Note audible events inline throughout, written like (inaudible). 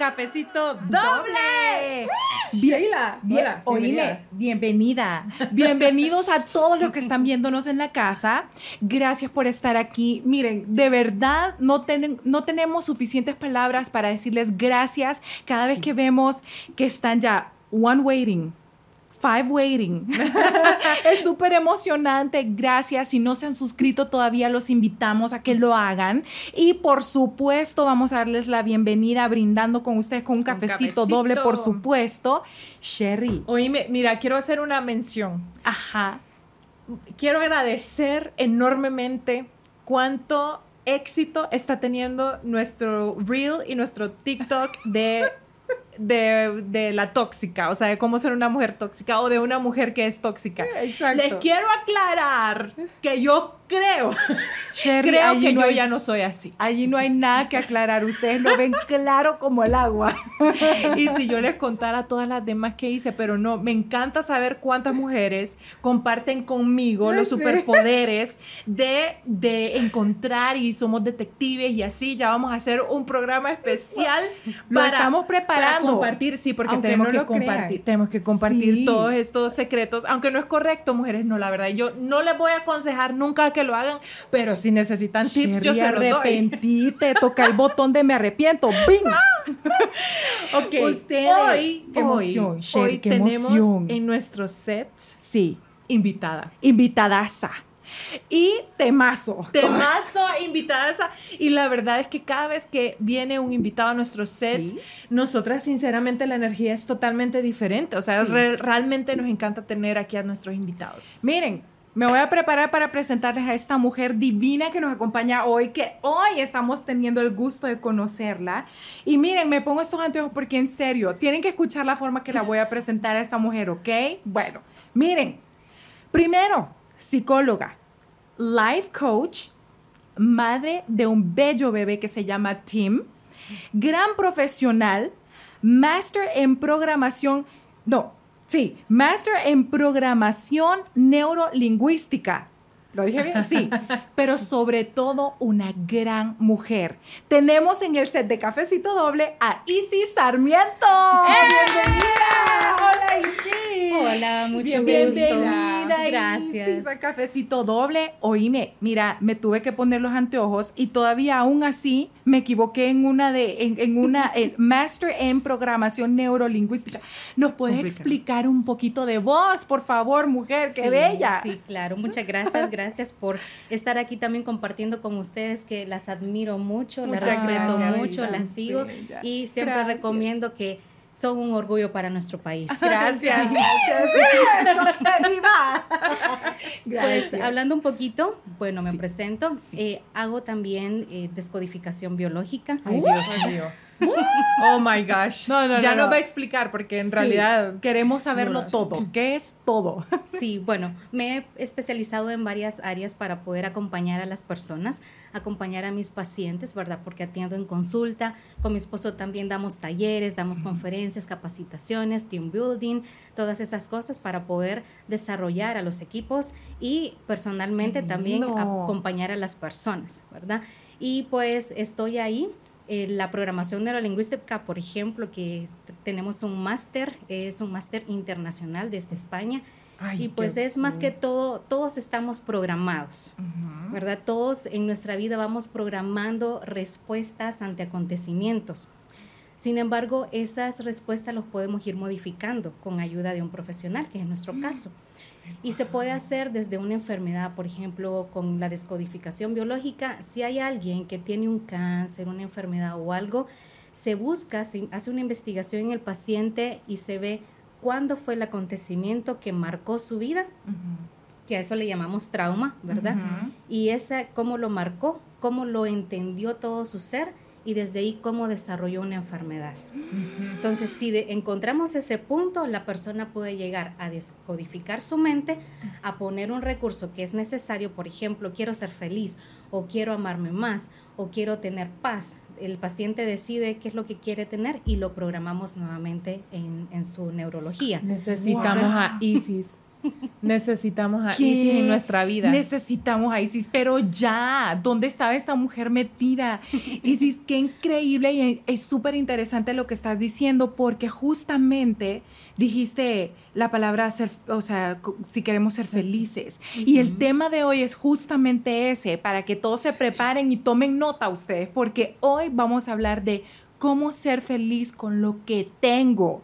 Cafecito Doble. Sheila, Bien, hola, oíme, bienvenida. bienvenida. Bienvenidos a todos los que están viéndonos en la casa. Gracias por estar aquí. Miren, de verdad no, ten- no tenemos suficientes palabras para decirles gracias cada vez que vemos que están ya one waiting. Five waiting. (laughs) es súper emocionante. Gracias. Si no se han suscrito todavía, los invitamos a que lo hagan. Y por supuesto, vamos a darles la bienvenida brindando con ustedes con un cafecito. doble, por supuesto. Sherry. Oíme, mira, quiero hacer una mención. Ajá. Quiero agradecer enormemente cuánto éxito está teniendo nuestro Reel y nuestro TikTok de, de, de la tóxica, o sea, de cómo ser una mujer tóxica o de una mujer que es tóxica. Exacto. Les quiero aclarar que yo creo, Sherry, creo que no yo hay- ya no soy así. Allí no hay nada que aclarar. Ustedes lo ven claro como el agua. (laughs) Y si yo les contara todas las demás que hice, pero no, me encanta saber cuántas mujeres comparten conmigo los superpoderes de, de encontrar y somos detectives y así. Ya vamos a hacer un programa especial Lo estamos preparando. para compartir, sí, porque tenemos no que compartir, tenemos que compartir Sí. todos estos secretos, aunque no es correcto, mujeres, no, la verdad. Yo no les voy a aconsejar nunca que lo hagan, pero si necesitan tips, yo Sherry, se los doy. arrepentite, toca el botón de me arrepiento. ¡Bing! (laughs) Ok, Ustedes. hoy, Qué emoción, hoy, Sherry, hoy qué tenemos emoción. en nuestro set Sí, invitada. invitadaza. Y temazo. Temazo, invitada. Y la verdad es que cada vez que viene un invitado a nuestro set, Sí. nosotras sinceramente la energía es totalmente diferente. O sea, Sí. re- realmente nos encanta tener aquí a nuestros invitados. Miren, me voy a preparar para presentarles a esta mujer divina que nos acompaña hoy, que hoy estamos teniendo el gusto de conocerla. Y miren, me pongo estos anteojos porque en serio, tienen que escuchar la forma que la voy a presentar a esta mujer, ¿ok? Bueno, miren, primero, psicóloga, life coach, madre de un bello bebé que se llama Tim, gran profesional, máster en programación, no, sí, máster en programación neurolingüística. ¿Lo dije bien? Sí, (laughs) pero sobre todo una gran mujer. Tenemos en el set de Cafecito Doble a Isis Sarmiento. ¡Bienvenida! ¡Hola, Isis! Hola, mucho Bienvenida, gusto. Gracias. Isis, a Cafecito Doble. Oíme, mira, me tuve que poner los anteojos y todavía aún así me equivoqué en una de, en, en una (laughs) en Master en Programación Neurolingüística. ¿Nos puedes Complicado. explicar un poquito de vos, por favor, mujer? ¡Qué Sí, bella! Sí, claro. Muchas gracias. Gracias (laughs) por estar aquí también compartiendo con ustedes, que las admiro mucho, las respeto gracias, mucho, las sigo y siempre Gracias. recomiendo que son un orgullo para nuestro país. (laughs) Gracias, gracias. Eso, (laughs) que viva. Pues Gracias. hablando un poquito, bueno, me Sí. presento. Eh, hago también eh, descodificación biológica. Ay, Dios mío. Oh my gosh. No, no, ya no, nos va a explicar porque en Sí. realidad Queremos saberlo No. todo. ¿Qué es todo? Sí, bueno, me he especializado en varias áreas para poder acompañar a las personas, acompañar a mis pacientes, ¿verdad? Porque atiendo en consulta, con mi esposo también damos talleres, damos conferencias, capacitaciones, team building, todas esas cosas para poder desarrollar a los equipos y personalmente también acompañar a las personas, ¿verdad? Y pues estoy ahí. Eh, la programación neurolingüística, por ejemplo, que tenemos un máster, es un máster internacional desde España, Ay, y pues es más que todo, todos estamos programados. ¿verdad? Todos en nuestra vida vamos programando respuestas ante acontecimientos. Sin embargo, esas respuestas los podemos ir modificando con ayuda de un profesional, que es nuestro caso. Y se puede hacer desde una enfermedad, por ejemplo, con la descodificación biológica. Si hay alguien que tiene un cáncer, una enfermedad o algo, se busca, se hace una investigación en el paciente y se ve cuándo fue el acontecimiento que marcó su vida, que a eso le llamamos trauma, ¿verdad? Y esa, cómo lo marcó, cómo lo entendió todo su ser y desde ahí cómo desarrolló una enfermedad. Entonces, si de- encontramos ese punto, la persona puede llegar a descodificar su mente, a poner un recurso que es necesario, por ejemplo, quiero ser feliz o quiero amarme más o quiero tener paz. El paciente decide qué es lo que quiere tener y lo programamos nuevamente en, en su neurología. Necesitamos Wow. a Isis Necesitamos a ¿Qué? Isis en nuestra vida. Necesitamos a Isis, pero ya, ¿dónde estaba esta mujer metida? Isis, qué increíble y es súper interesante lo que estás diciendo porque justamente dijiste la palabra ser, o sea, si queremos ser felices. Y el tema de hoy es justamente ese, para que todos se preparen y tomen nota ustedes, porque hoy vamos a hablar de cómo ser feliz con lo que tengo.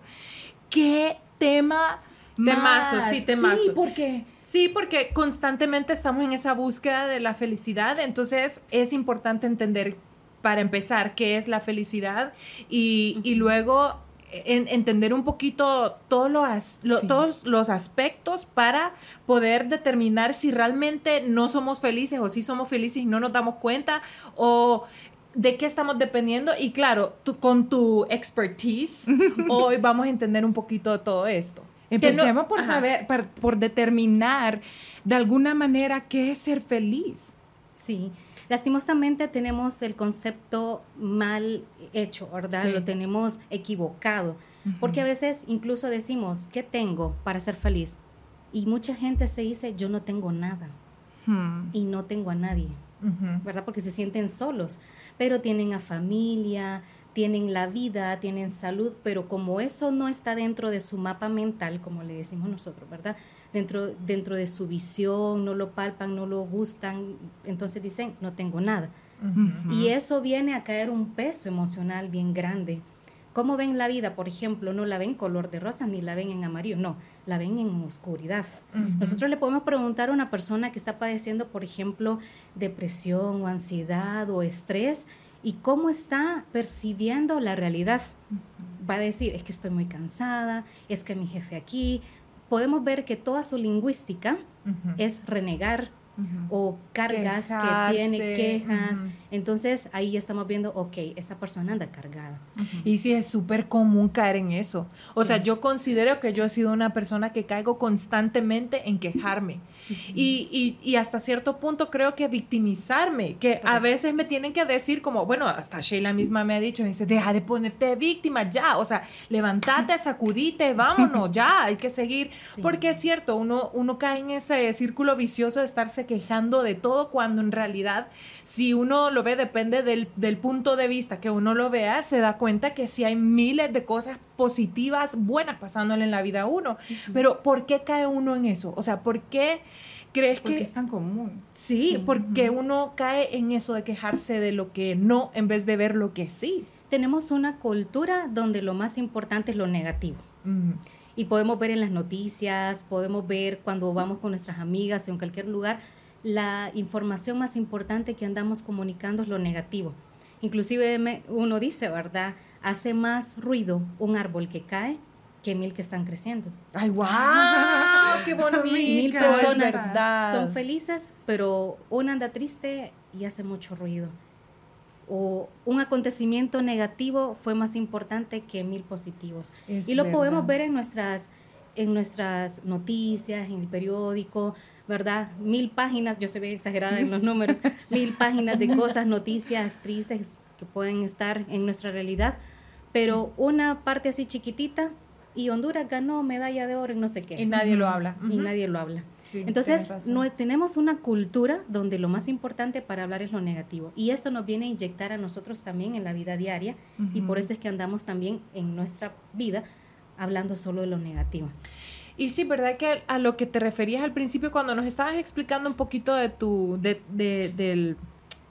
¿Qué tema Temazo, sí, temazo. Sí, porque Sí, porque constantemente estamos en esa búsqueda de la felicidad, entonces es importante entender, para empezar, qué es la felicidad y, y luego en- entender un poquito todos los, as- lo- Sí. todos los aspectos para poder determinar si realmente no somos felices o si somos felices y no nos damos cuenta o de qué estamos dependiendo. Y claro, tú, con tu expertise, (laughs) hoy vamos a entender un poquito de todo esto. Que no- Empecemos por Ajá. saber, por, por determinar de alguna manera qué es ser feliz. Sí, lastimosamente tenemos el concepto mal hecho, ¿verdad? Sí. Lo tenemos equivocado, porque a veces incluso decimos, ¿qué tengo para ser feliz? Y mucha gente se dice, yo no tengo nada Hmm. y no tengo a nadie, Ujú. ¿verdad? Porque se sienten solos, pero tienen a familia, tienen la vida, tienen salud, pero como eso no está dentro de su mapa mental, como le decimos nosotros, ¿verdad? Dentro, dentro de su visión, no lo palpan, no lo gustan, entonces dicen, no tengo nada. Y eso viene a caer un peso emocional bien grande. ¿Cómo ven la vida? Por ejemplo, no la ven color de rosa ni la ven en amarillo, no, la ven en oscuridad. Nosotros le podemos preguntar a una persona que está padeciendo, por ejemplo, depresión o ansiedad o estrés y cómo está percibiendo la realidad. Va a decir, es que estoy muy cansada, es que mi jefe aquí. Podemos ver que toda su lingüística es renegar o cargas Quejarse, que tiene, quejas. Entonces ahí ya estamos viendo, ok, esa persona anda cargada. Y sí, es súper común caer en eso. O sea, yo considero que yo he sido una persona que caigo constantemente en quejarme. Y, y- y hasta cierto punto creo que victimizarme, que a veces me tienen que decir como, bueno, hasta Sheila misma me ha dicho, me dice, deja de ponerte víctima ya, o sea, levantate, (laughs) sacudite, vámonos, ya, hay que seguir. Sí. Porque es cierto, uno, uno cae en ese círculo vicioso de estarse quejando de todo cuando en realidad, si uno lo ve, depende del, del punto de vista que uno lo vea, se da cuenta que sí hay miles de cosas positivas, buenas pasándole en la vida a uno. Pero ¿por qué cae uno en eso? O sea, ¿por qué crees Porque que... es tan común. Sí, Sí. porque uno cae en eso de quejarse de lo que no en vez de ver lo que sí. Tenemos una cultura donde lo más importante es lo negativo. Mm, Y podemos ver en las noticias, podemos ver cuando vamos con nuestras amigas en cualquier lugar, la información más importante que andamos comunicando es lo negativo. Inclusive me- uno dice, ¿verdad? Hace más ruido un árbol que cae que mil que están creciendo. ¡Ay, wow! ¡Qué (laughs) bonito! Mil personas son felices, pero una anda triste y hace mucho ruido. O un acontecimiento negativo fue más importante que mil positivos. Es y lo podemos verdad. ver en nuestras, en nuestras noticias, en el periódico, ¿verdad? Mil páginas, yo se ve exagerada en los números, (laughs) mil páginas de cosas, noticias tristes que pueden estar en nuestra realidad, pero una parte así chiquitita y Honduras ganó medalla de oro en no sé qué Y nadie lo habla. y nadie lo habla. Sí, Entonces, no, tenemos una cultura donde lo más importante para hablar es lo negativo. Y eso nos viene a inyectar a nosotros también en la vida diaria. Y por eso es que andamos también en nuestra vida hablando solo de lo negativo. Y sí, ¿verdad que a lo que te referías al principio cuando nos estabas explicando un poquito de tu, de, de- del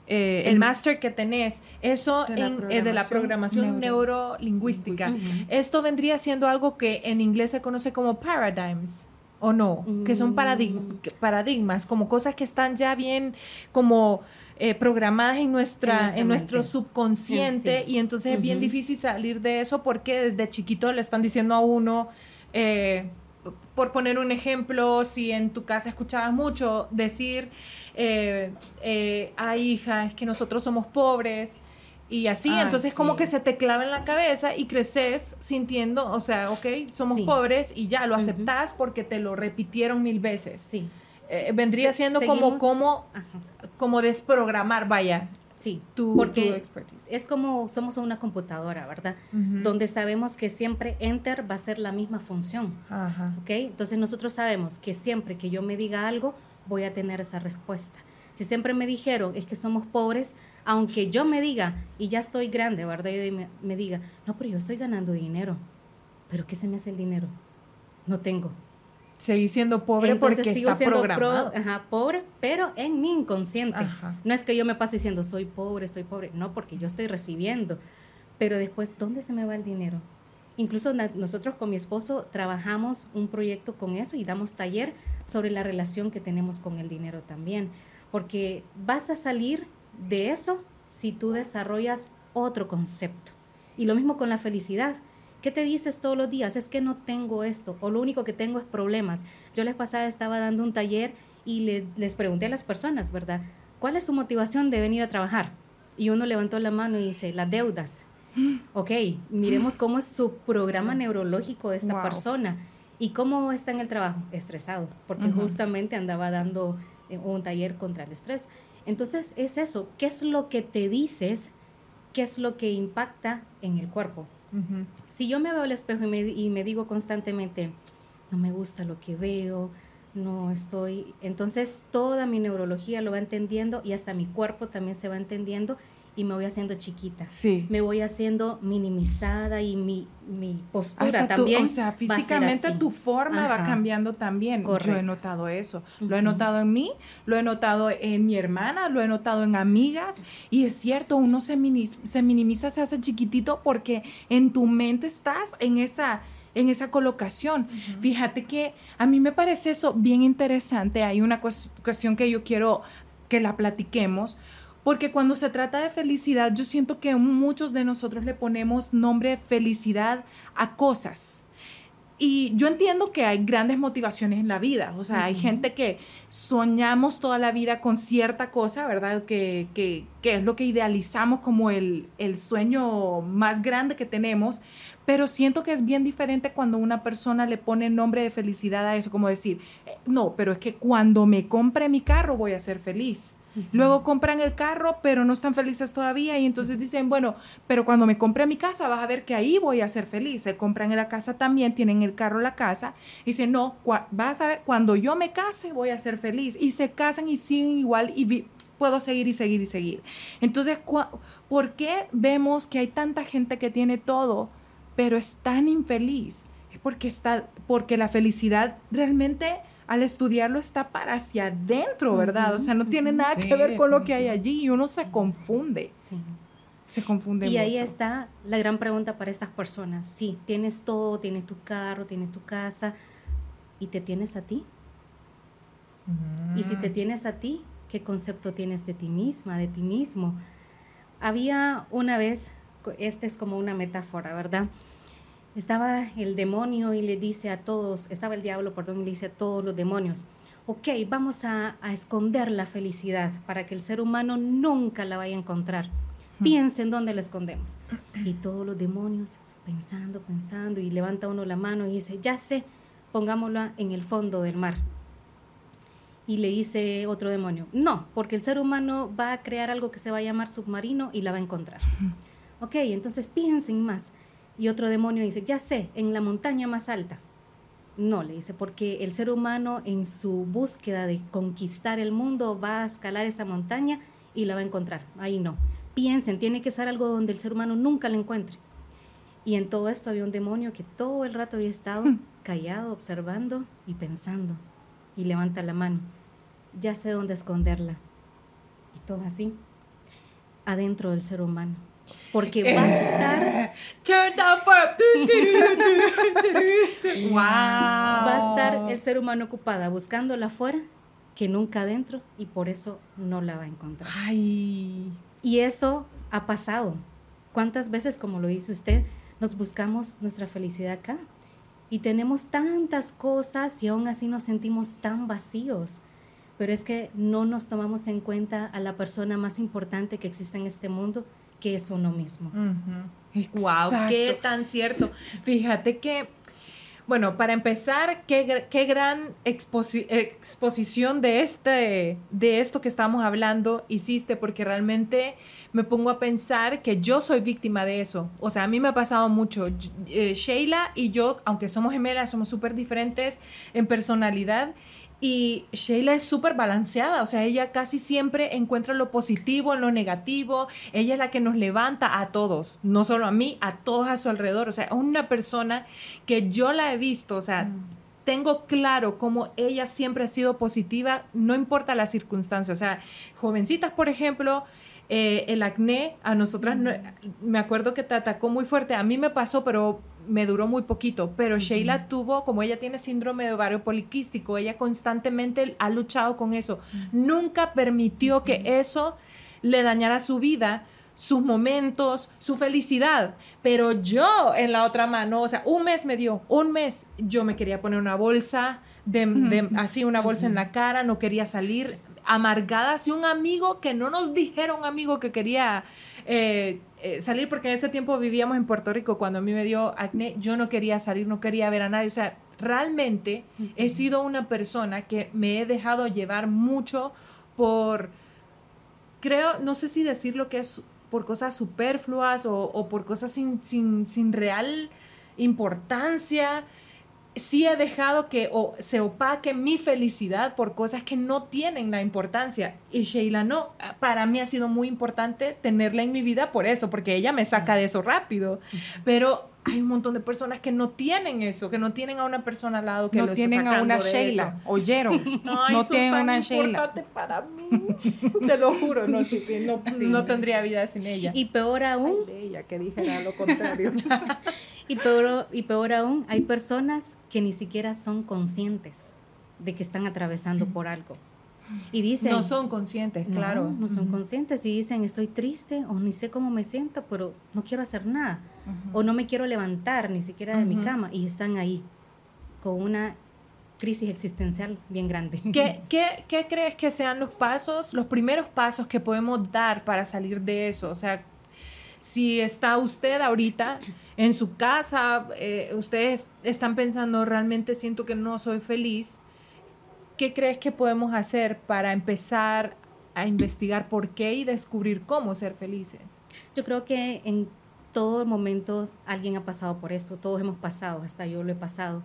eh, el máster que tenés, eso De la en- eh, de la programación programación neurolingüística, Lingüística. esto vendría siendo algo que en inglés se conoce como paradigms. ¿O no? Que son paradig- Mm. paradigmas, como cosas que están ya bien como eh, programadas en, nuestra, En nuestro subconsciente Sí. y entonces es bien difícil salir de eso porque desde chiquito le están diciendo a uno, eh, por poner un ejemplo, si en tu casa escuchabas mucho decir, eh, eh, ay hija, es que nosotros somos pobres y así, Ay, entonces como que se te clava en la cabeza y creces sintiendo, o sea, ok, somos Sí. pobres y ya lo Ujú. aceptas porque te lo repitieron mil veces. Sí. Eh, vendría Se- siendo como, como, Ajá. como desprogramar, vaya, Sí, Tu, porque tu expertise. es como somos una computadora, ¿verdad? Donde sabemos que siempre enter va a ser la misma función, Ajá. ¿ok? Entonces nosotros sabemos que siempre que yo me diga algo, voy a tener esa respuesta. Si siempre me dijeron es que somos pobres, aunque yo me diga, y ya estoy grande, ¿verdad? Y me, me diga, no, pero yo estoy ganando dinero. ¿Pero qué se me hace el dinero? No tengo. Seguí siendo pobre Entonces porque sigo está siendo pro- programado. ajá, pobre, pero en mi inconsciente. Ajá. No es que yo me paso diciendo soy pobre, soy pobre, no, porque yo estoy recibiendo. Pero después, ¿dónde se me va el dinero? Incluso nosotros con mi esposo trabajamos un proyecto con eso y damos taller sobre la relación que tenemos con el dinero también. Porque vas a salir de eso si tú desarrollas otro concepto. Y lo mismo con la felicidad. ¿Qué te dices todos los días? Es que no tengo esto o lo único que tengo es problemas. Yo vez pasada estaba dando un taller y le- les pregunté a las personas, ¿verdad? ¿Cuál es su motivación de venir a trabajar? Y uno levantó la mano y dice, las deudas. (gasps) Ok, miremos cómo es su programa neurológico de esta Wow. persona y cómo está en el trabajo, estresado, porque Ujú. justamente andaba dando eh, un taller contra el estrés. Entonces es eso, ¿qué es lo que te dices? ¿Qué es lo que impacta en el cuerpo? Si yo me veo al espejo y me, y me digo constantemente, no me gusta lo que veo, no estoy, entonces toda mi neurología lo va entendiendo y hasta mi cuerpo también se va entendiendo y me voy haciendo chiquita. Sí. Me voy haciendo minimizada y mi, mi postura Hasta tu, también. o sea, va físicamente tu forma va Ajá. cambiando también. Yo he Correcto. notado eso. Lo he notado en mí, lo he notado en mi hermana, lo he notado en amigas. Y es cierto, uno se, mini- se minimiza, se hace chiquitito porque en tu mente estás en esa en esa colocación. Fíjate que a mí me parece eso bien interesante. Hay una cues- cuestión que yo quiero que la platiquemos, porque cuando se trata de felicidad, yo siento que muchos de nosotros le ponemos nombre felicidad a cosas. Y yo entiendo que hay grandes motivaciones en la vida, o sea, hay gente que soñamos toda la vida con cierta cosa, ¿verdad? Que, que- que es lo que idealizamos como el, el sueño más grande que tenemos, pero siento que es bien diferente cuando una persona le pone nombre de felicidad a eso, como decir, eh, no, pero es que cuando me compre mi carro voy a ser feliz. Luego compran el carro, pero no están felices todavía y entonces dicen, bueno, pero cuando me compre mi casa vas a ver que ahí voy a ser feliz. Se compran la casa también, tienen el carro, la casa. Y dicen, no, vas a ver, cuando yo me case voy a ser feliz. Y se casan y siguen igual y puedo seguir y seguir y seguir. Entonces, ¿por qué vemos que hay tanta gente que tiene todo, pero es tan infeliz? Es porque, está, porque la felicidad realmente al estudiarlo está para hacia adentro, ¿verdad? O sea, no tiene nada Sí, que ver con lo que hay allí y uno se confunde, Sí. se confunde Y ahí está la gran pregunta para estas personas. Sí, tienes todo, tienes tu carro, tienes tu casa y te tienes a ti. Y si Mm. te tienes a ti, ¿qué concepto tienes de ti misma, de ti mismo? Había una vez, esta es como una metáfora, ¿verdad? Estaba el demonio y le dice a todos, estaba el diablo, perdón, y le dice a todos los demonios, ok, vamos a, a esconder la felicidad para que el ser humano nunca la vaya a encontrar. Piensen dónde la escondemos. Y todos los demonios pensando, pensando, y levanta uno la mano y dice, ya sé, pongámosla en el fondo del mar. Y le dice otro demonio, no, porque el ser humano va a crear algo que se va a llamar submarino y la va a encontrar. Ok, entonces piensen más. Y otro demonio dice, ya sé, en la montaña más alta. No, le dice, porque el ser humano en su búsqueda de conquistar el mundo va a escalar esa montaña y la va a encontrar. Ahí no. Piensen, tiene que ser algo donde el ser humano nunca la encuentre. Y en todo esto había un demonio que todo el rato había estado callado, observando y pensando. Y levanta la mano. Ya sé dónde esconderla. Y todo así, adentro del ser humano. Porque va a estar Turn down. Wow. (laughs) va a estar el ser humano ocupada buscándola afuera que nunca adentro y por eso no la va a encontrar. Ay. Y eso ha pasado. ¿Cuántas veces, como lo dice usted, nos buscamos nuestra felicidad acá? Y tenemos tantas cosas y aún así nos sentimos tan vacíos. Pero es que no nos tomamos en cuenta a la persona más importante que existe en este mundo, que es uno mismo. Wow, qué tan cierto. Fíjate que Bueno, para empezar, qué, qué gran exposición de, este, de esto que estamos hablando hiciste, porque realmente me pongo a pensar que yo soy víctima de eso. O sea, a mí me ha pasado mucho. Eh, Sheila y yo, aunque somos gemelas, somos súper diferentes en personalidad. Y Sheila es súper balanceada, o sea, ella casi siempre encuentra lo positivo en lo negativo, ella es la que nos levanta a todos, no solo a mí, a todos a su alrededor, o sea, una persona que yo la he visto, o sea, mm. tengo claro cómo ella siempre ha sido positiva, no importa la circunstancia, o sea, jovencitas, por ejemplo, eh, el acné, a nosotras, me acuerdo que te atacó muy fuerte, a mí me pasó, pero me duró muy poquito, pero Sheila tuvo, como ella tiene síndrome de ovario poliquístico, ella constantemente ha luchado con eso, nunca permitió que eso le dañara su vida, sus momentos, su felicidad. Pero yo en la otra mano, o sea, un mes me dio, un mes, yo me quería poner una bolsa, de, así una bolsa en la cara, no quería salir, amargada, así un amigo que no nos dijeron, un amigo que quería eh, eh, salir, porque en ese tiempo vivíamos en Puerto Rico, cuando a mí me dio acné, yo no quería salir, no quería ver a nadie, o sea, realmente he sido una persona que me he dejado llevar mucho por, creo, no sé si decir lo que es por cosas superfluas o, o por cosas sin, sin, sin real importancia sí he dejado que o, se opaque mi felicidad por cosas que no tienen la importancia. Y Sheila no. Para mí ha sido muy importante tenerla en mi vida por eso, porque ella me saca de eso rápido. Pero hay un montón de personas que no tienen eso, que no tienen a una persona al lado que no tienen a una Sheila. Oyeron. (laughs) no tienen a una Sheila. para mí. Te lo juro, no, no, tendría vida sin ella. Y peor aún. ella que dijera lo contrario. (laughs) y, peor, y peor aún, hay personas que ni siquiera son conscientes de que están atravesando por algo. Y dicen... No son conscientes, claro. No, son conscientes y dicen, estoy triste o ni sé cómo me siento, pero no quiero hacer nada. O no me quiero levantar ni siquiera de mi cama. Y están ahí con una crisis existencial bien grande. ¿Qué, (laughs) qué, qué crees que sean los pasos, los primeros pasos que podemos dar para salir de eso? O sea, si está usted ahorita en su casa, eh, ustedes están pensando, realmente siento que no soy feliz, ¿qué crees que podemos hacer para empezar a investigar por qué y descubrir cómo ser felices? Yo creo que en todos momentos alguien ha pasado por esto, todos hemos pasado, hasta yo lo he pasado.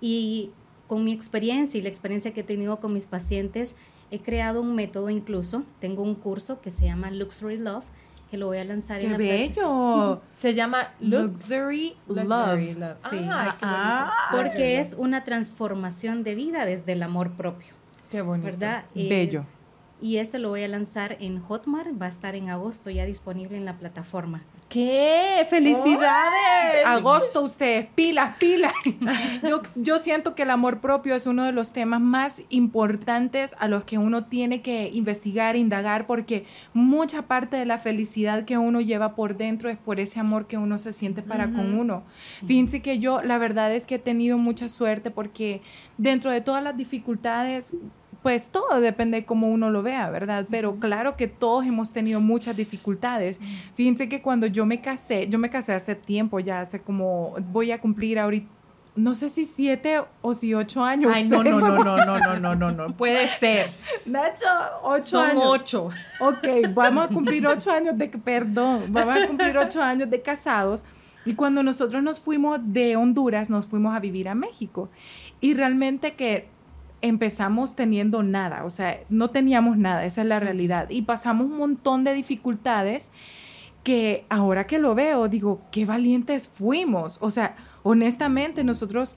Y con mi experiencia y la experiencia que he tenido con mis pacientes, he creado un método incluso, tengo un curso que se llama Luxury Love, que lo voy a lanzar ¡Qué en la bello! Se llama Luxury, Love. Sí, ah, porque es una transformación de vida desde el amor propio. Qué bonito. ¿Verdad? Bello. y este lo voy a lanzar en Hotmart, va a estar en agosto ya disponible en la plataforma. ¿Qué? ¡Felicidades! Agosto ustedes, pilas, pilas. (laughs) Yo, yo siento que el amor propio es uno de los temas más importantes a los que uno tiene que investigar, indagar, porque mucha parte de la felicidad que uno lleva por dentro es por ese amor que uno se siente para con uno. Fíjense que yo, la verdad es que he tenido mucha suerte porque dentro de todas las dificultades pues todo depende de cómo uno lo vea, ¿verdad? Pero claro que todos hemos tenido muchas dificultades. Fíjense que cuando yo me casé, yo me casé hace tiempo, ya hace como, voy a cumplir ahorita no sé si siete o si ocho años. Ay, no, no, no, no, no, no, no, no, no, (laughs) puede ser. Nacho, ocho Son años. ocho. Ok, vamos a cumplir ocho años de, perdón, vamos a cumplir ocho años de casados. Y cuando nosotros nos fuimos de Honduras, nos fuimos a vivir a México. Y realmente que empezamos teniendo nada, o sea, no teníamos nada, esa es la realidad. Y pasamos un montón de dificultades que ahora que lo veo, digo, qué valientes fuimos. O sea, honestamente, nosotros,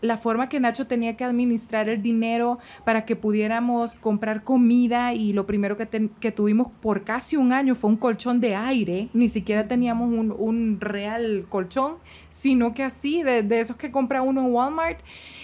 la forma que Nacho tenía que administrar el dinero para que pudiéramos comprar comida y lo primero que, que tuvimos por casi un año fue un colchón de aire, ni siquiera teníamos un, un real colchón, sino que así, de, de esos que compra uno en Walmart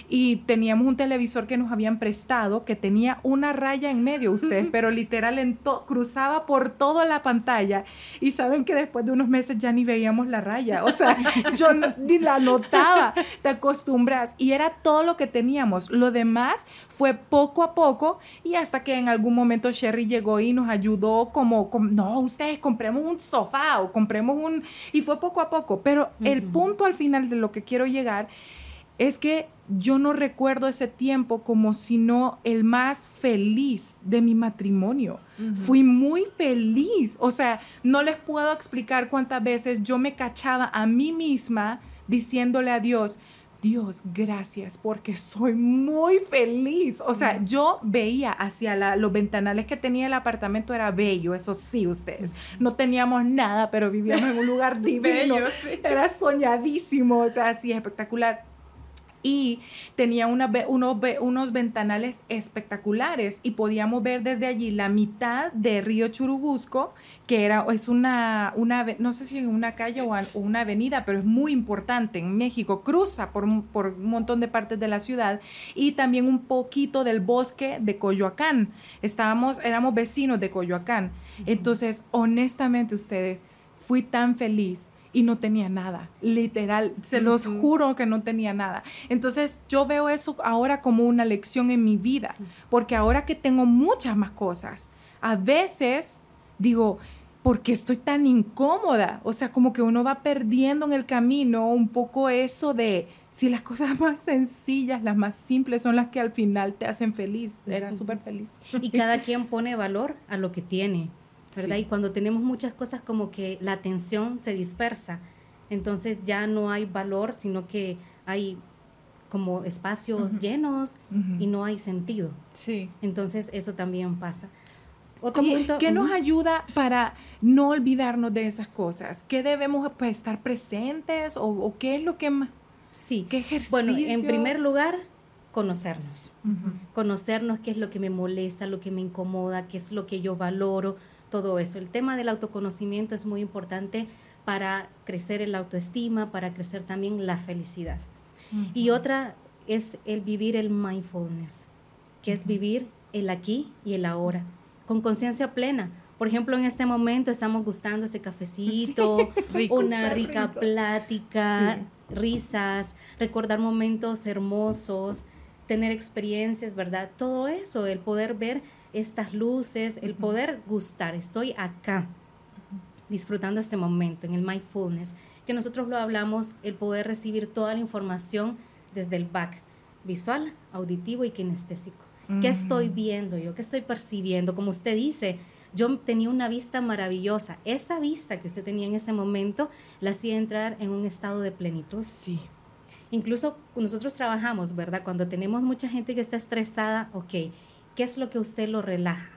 y teníamos un televisor que nos habían prestado que tenía una raya en medio, ustedes, pero literal en cruzaba por toda la pantalla y saben que después de unos meses ya ni veíamos la raya, o sea, (laughs) yo ni la notaba, te acostumbras. Y era todo lo que teníamos, lo demás fue poco a poco y hasta que en algún momento Sherry llegó y nos ayudó como, no, ustedes compremos un sofá o compremos un, y fue poco a poco, pero el punto al final de lo que quiero llegar es que yo no recuerdo ese tiempo como sino el más feliz de mi matrimonio. Fui muy feliz. O sea, no les puedo explicar cuántas veces yo me cachaba a mí misma diciéndole a Dios, Dios, gracias, porque soy muy feliz. O sea, yo veía hacia los ventanales que tenía el apartamento, era bello, eso sí, ustedes. No teníamos nada, pero vivíamos en un lugar (laughs) divino. Era soñadísimo, o sea, sí, espectacular y tenía unos, unos ventanales espectaculares y podíamos ver desde allí la mitad de Río Churubusco, que era, es una, una no sé si una calle o, una avenida, pero es muy importante en México, cruza por, por un montón de partes de la ciudad y también un poquito del bosque de Coyoacán. Estábamos, éramos vecinos de Coyoacán. Entonces, honestamente ustedes, fui tan feliz y no tenía nada, literal, se los juro que no tenía nada. Entonces yo veo eso ahora como una lección en mi vida, porque ahora que tengo muchas más cosas, a veces digo, ¿por qué estoy tan incómoda? O sea, como que uno va perdiendo en el camino un poco eso de si las cosas (laughs) más sencillas, las más simples son las que al final te hacen feliz. Era súper feliz. Y cada (laughs) quien pone valor a lo que tiene. ¿Verdad? Y cuando tenemos muchas cosas como que la atención se dispersa, entonces ya no hay valor, sino que hay como espacios llenos y no hay sentido. Sí. Entonces eso también pasa. Otro punto, ¿Qué nos ayuda para no olvidarnos de esas cosas? ¿Qué debemos pues, estar presentes o, qué es lo que más? Sí. ¿Qué ejercicios? Bueno, en primer lugar, conocernos. Conocernos qué es lo que me molesta, lo que me incomoda, qué es lo que yo valoro, todo eso. El tema del autoconocimiento es muy importante para crecer el autoestima, para crecer también la felicidad. Y otra es el vivir el mindfulness, que es vivir el aquí y el ahora, con conciencia plena. Por ejemplo, en este momento estamos gustando este cafecito, (laughs) una rica plática, risas, recordar momentos hermosos, tener experiencias, ¿verdad? Todo eso, el poder ver estas luces, el poder gustar. Estoy acá disfrutando este momento en el mindfulness, que nosotros lo hablamos, el poder recibir toda la información desde el back, visual, auditivo y kinestésico. ¿Qué estoy viendo yo? ¿Qué estoy percibiendo? Como usted dice, yo tenía una vista maravillosa. Esa vista que usted tenía en ese momento la hacía entrar en un estado de plenitud. Sí. Incluso nosotros trabajamos, ¿verdad? Cuando tenemos mucha gente que está estresada, ok, ¿qué es lo que usted lo relaja?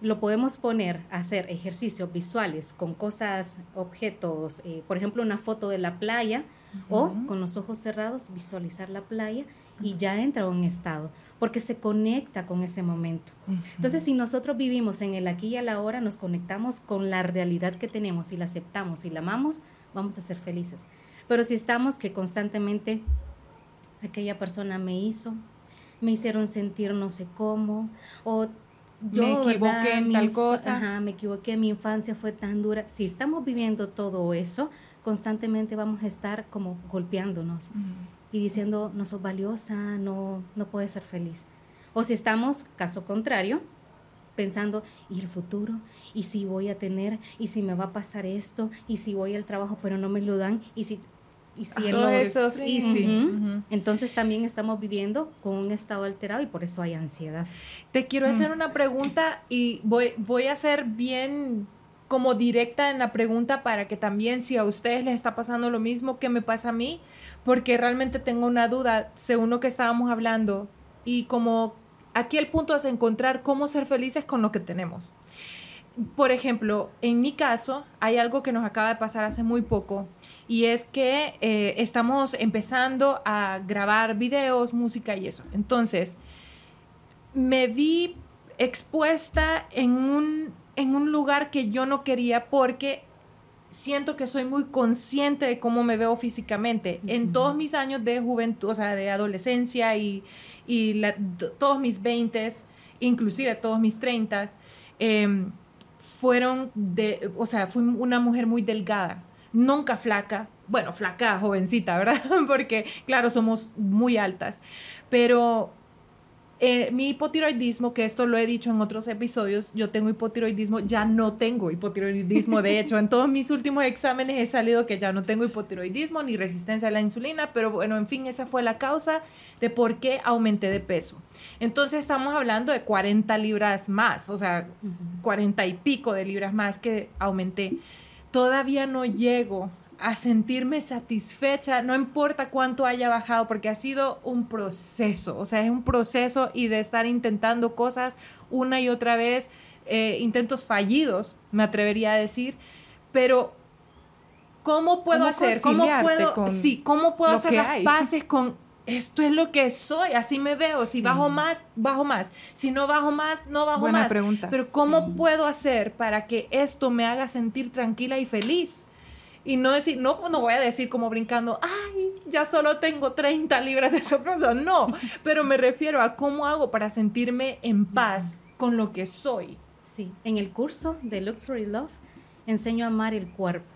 Lo podemos poner a hacer ejercicios visuales con cosas, objetos, eh, por ejemplo, una foto de la playa o con los ojos cerrados visualizar la playa y ya entra en un estado porque se conecta con ese momento. Entonces, si nosotros vivimos en el aquí y a la hora, nos conectamos con la realidad que tenemos y la aceptamos y la amamos, vamos a ser felices. Pero si estamos que constantemente aquella persona me hizo, me hicieron sentir no sé cómo, o yo, me equivoqué en tal cosa. Ajá, me equivoqué, mi infancia fue tan dura. Si estamos viviendo todo eso, constantemente vamos a estar como golpeándonos y diciendo, no sos valiosa, no, no puedes ser feliz. O si estamos, caso contrario, pensando, ¿y el futuro? ¿Y si voy a tener? ¿Y si me va a pasar esto? ¿Y si voy al trabajo pero no me lo dan? ¿Y si y si Entonces también estamos viviendo con un estado alterado y por eso hay ansiedad. Te quiero hacer una pregunta y voy, voy a ser bien como directa en la pregunta para que también si a ustedes les está pasando lo mismo que me pasa a mí, porque realmente tengo una duda, según lo que estábamos hablando, y como aquí el punto es encontrar cómo ser felices con lo que tenemos. Por ejemplo, en mi caso, hay algo que nos acaba de pasar hace muy poco y es que eh, estamos empezando a grabar videos, música y eso. Entonces, me vi expuesta en un, en un lugar que yo no quería porque siento que soy muy consciente de cómo me veo físicamente. En todos mis años de juventud, o sea, de adolescencia y, y todos mis 20, inclusive todos mis 30, em, fueron de, o sea, fui una mujer muy delgada nunca flaca, bueno, flaca, jovencita, ¿verdad? (laughs) Porque, claro, somos muy altas, pero eh, mi hipotiroidismo, que esto lo he dicho en otros episodios, yo tengo hipotiroidismo, ya no tengo hipotiroidismo. De hecho, en todos mis últimos exámenes he salido que ya no tengo hipotiroidismo ni resistencia a la insulina, pero bueno, en fin, esa fue la causa de por qué aumenté de peso. Entonces estamos hablando de 40 libras más, o sea, 40 y pico de libras más que aumenté. Todavía no llego a sentirme satisfecha, no importa cuánto haya bajado, porque ha sido un proceso, o sea, es un proceso y de estar intentando cosas una y otra vez, eh, intentos fallidos, me atrevería a decir, pero ¿cómo puedo hacer? ¿Cómo puedo, sí, ¿cómo puedo hacer las paces con esto es lo que soy, así me veo. Si bajo más, bajo más. Si no bajo más, no bajo Buena más. Pregunta. Pero ¿cómo puedo hacer para que esto me haga sentir tranquila y feliz? Y no decir, no, no voy a decir como brincando, ay, ya solo tengo 30 libras de (laughs) sobrepeso. No, pero me refiero a cómo hago para sentirme en paz con lo que soy. Sí, en el curso de Luxury Love enseño a amar el cuerpo,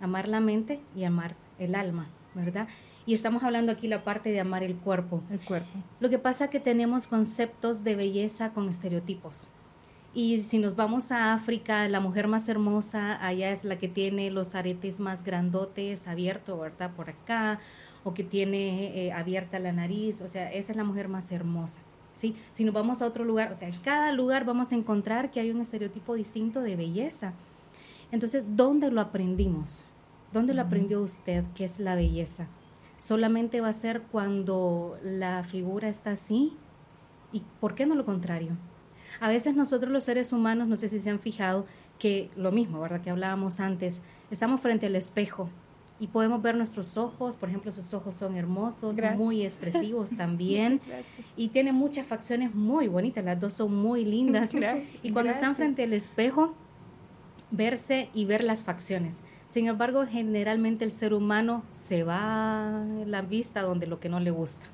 amar la mente y amar el alma, ¿verdad? Y estamos hablando aquí la parte de amar el cuerpo. El cuerpo. Lo que pasa es que tenemos conceptos de belleza con estereotipos. Y si nos vamos a África, la mujer más hermosa allá es la que tiene los aretes más grandotes, abierto, ¿verdad? Por acá, o que tiene eh, abierta la nariz, o sea, esa es la mujer más hermosa. ¿sí? Si nos vamos a otro lugar, o sea, en cada lugar vamos a encontrar que hay un estereotipo distinto de belleza. Entonces, ¿dónde lo aprendimos? ¿Dónde lo aprendió usted qué es la belleza? ¿Solamente va a ser cuando la figura está así? ¿Y por qué no lo contrario? A veces nosotros los seres humanos, no sé si se han fijado, que lo mismo, ¿verdad? Que hablábamos antes, estamos frente al espejo y podemos ver nuestros ojos, por ejemplo, sus ojos son hermosos, muy expresivos (laughs) también y tienen muchas facciones muy bonitas, las dos son muy lindas. (laughs) Y cuando están frente al espejo, verse y ver las facciones. Sin embargo, generalmente el ser humano se va la vista donde lo que no le gusta.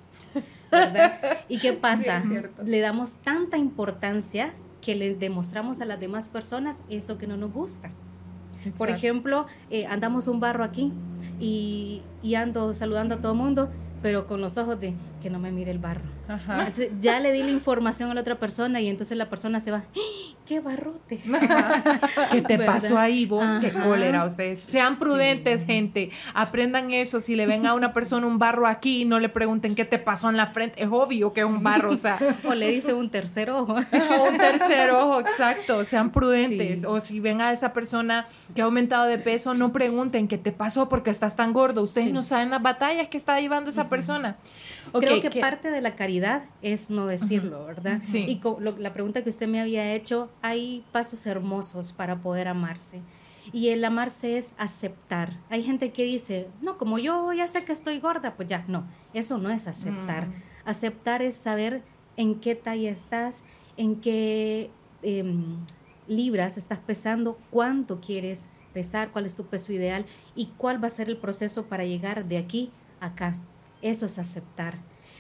¿Y qué pasa? le damos tanta importancia que le demostramos a las demás personas eso que no nos gusta. Por ejemplo, eh, andamos un barro aquí y, y ando saludando a todo el mundo pero con los ojos de que no me mire el barro. ya le di la información a la otra persona y entonces la persona se va. ¡Qué barrote! (laughs) ¿Qué te pasó ahí vos? ¡Qué cólera ustedes! Sean prudentes, gente. Aprendan eso. Si le ven a una persona un barro aquí, no le pregunten qué te pasó en la frente. Es obvio que es un barro, o sea. (laughs) o le dice un tercer ojo. (laughs) un tercer ojo, exacto. Sean prudentes. O si ven a esa persona que ha aumentado de peso, no pregunten qué te pasó porque estás tan gordo. Ustedes no saben las batallas que está llevando esa persona. Creo que, parte de la caridad es no decirlo, ¿verdad? Sí. Y la pregunta que usted me había hecho, hay pasos hermosos para poder amarse. Y el amarse es aceptar. Hay gente que dice, no, como yo ya sé que estoy gorda, pues ya, no, eso no es aceptar. Mm. Aceptar es saber en qué talla estás, en qué em, libras estás pesando, cuánto quieres pesar, cuál es tu peso ideal y cuál va a ser el proceso para llegar de aquí a acá. Eso es aceptar.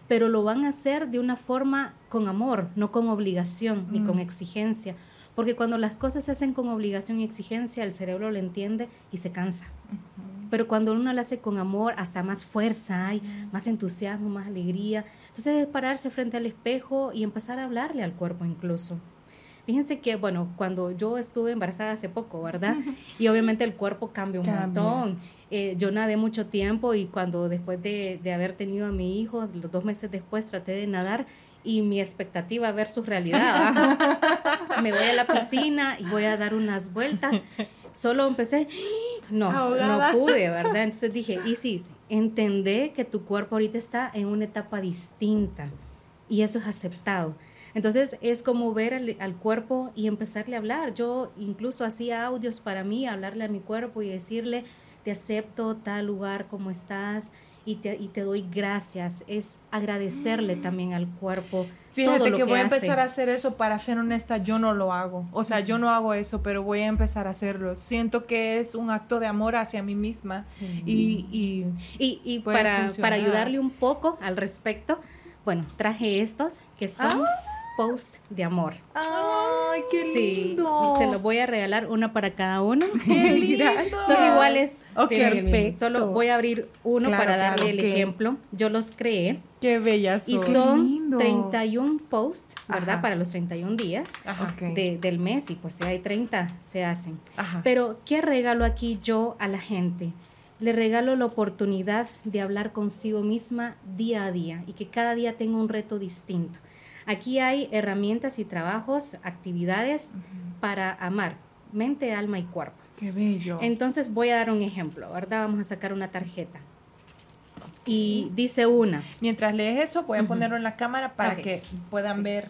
Pero lo van a hacer de una forma con amor, no con obligación ni con mm. exigencia. Porque cuando las cosas se hacen con obligación y exigencia, el cerebro lo entiende y se cansa. Pero cuando uno lo hace con amor, hasta más fuerza hay, más entusiasmo, más alegría. Entonces es pararse frente al espejo y empezar a hablarle al cuerpo incluso. Fíjense que, bueno, cuando yo estuve embarazada hace poco, ¿verdad? Y obviamente el cuerpo cambia un montón. Eh, yo nadé mucho tiempo y cuando después de, de, haber tenido a mi hijo, los dos meses después traté de nadar y mi expectativa versus realidad. (laughs) Me voy a la piscina y voy a dar unas vueltas. Solo empecé, no, no pude, ¿verdad? Entonces dije, y sí, entendé que tu cuerpo ahorita está en una etapa distinta y eso es aceptado. Entonces es como ver al, cuerpo y empezarle a hablar. Yo incluso hacía audios para mí, hablarle a mi cuerpo y decirle, te acepto tal lugar como estás y te, y te doy gracias. Es agradecerle mm. también al cuerpo. Fíjate todo lo que, voy a empezar a hacer eso, para ser honesta, yo no lo hago. O sea, yo no hago eso, pero voy a empezar a hacerlo. Siento que es un acto de amor hacia mí misma. Y, y, y, y para, para ayudarle un poco al respecto, bueno, traje estos que son... Ah post de amor. ¡Ay, qué lindo! se los voy a regalar uno para cada uno. (laughs) ¡Qué (laughs) lindo! Son iguales. Ok, Solo voy a abrir uno para darle el ejemplo. Yo los creé. ¡Qué bellas Y son lindo! 31 posts, ¿verdad? Ajá. Para los 31 días Ajá. De- del mes y pues si hay 30 se hacen. Ajá. Pero, ¿qué regalo aquí yo a la gente? Le regalo la oportunidad de hablar consigo misma día a día y que cada día tenga un reto distinto. Aquí hay herramientas y trabajos, actividades para amar mente, alma y cuerpo. ¡Qué bello! Entonces voy a dar un ejemplo, ¿verdad? Vamos a sacar una tarjeta. Y dice una, Mientras lees eso, voy a ponerlo en la cámara para que puedan Sí. ver.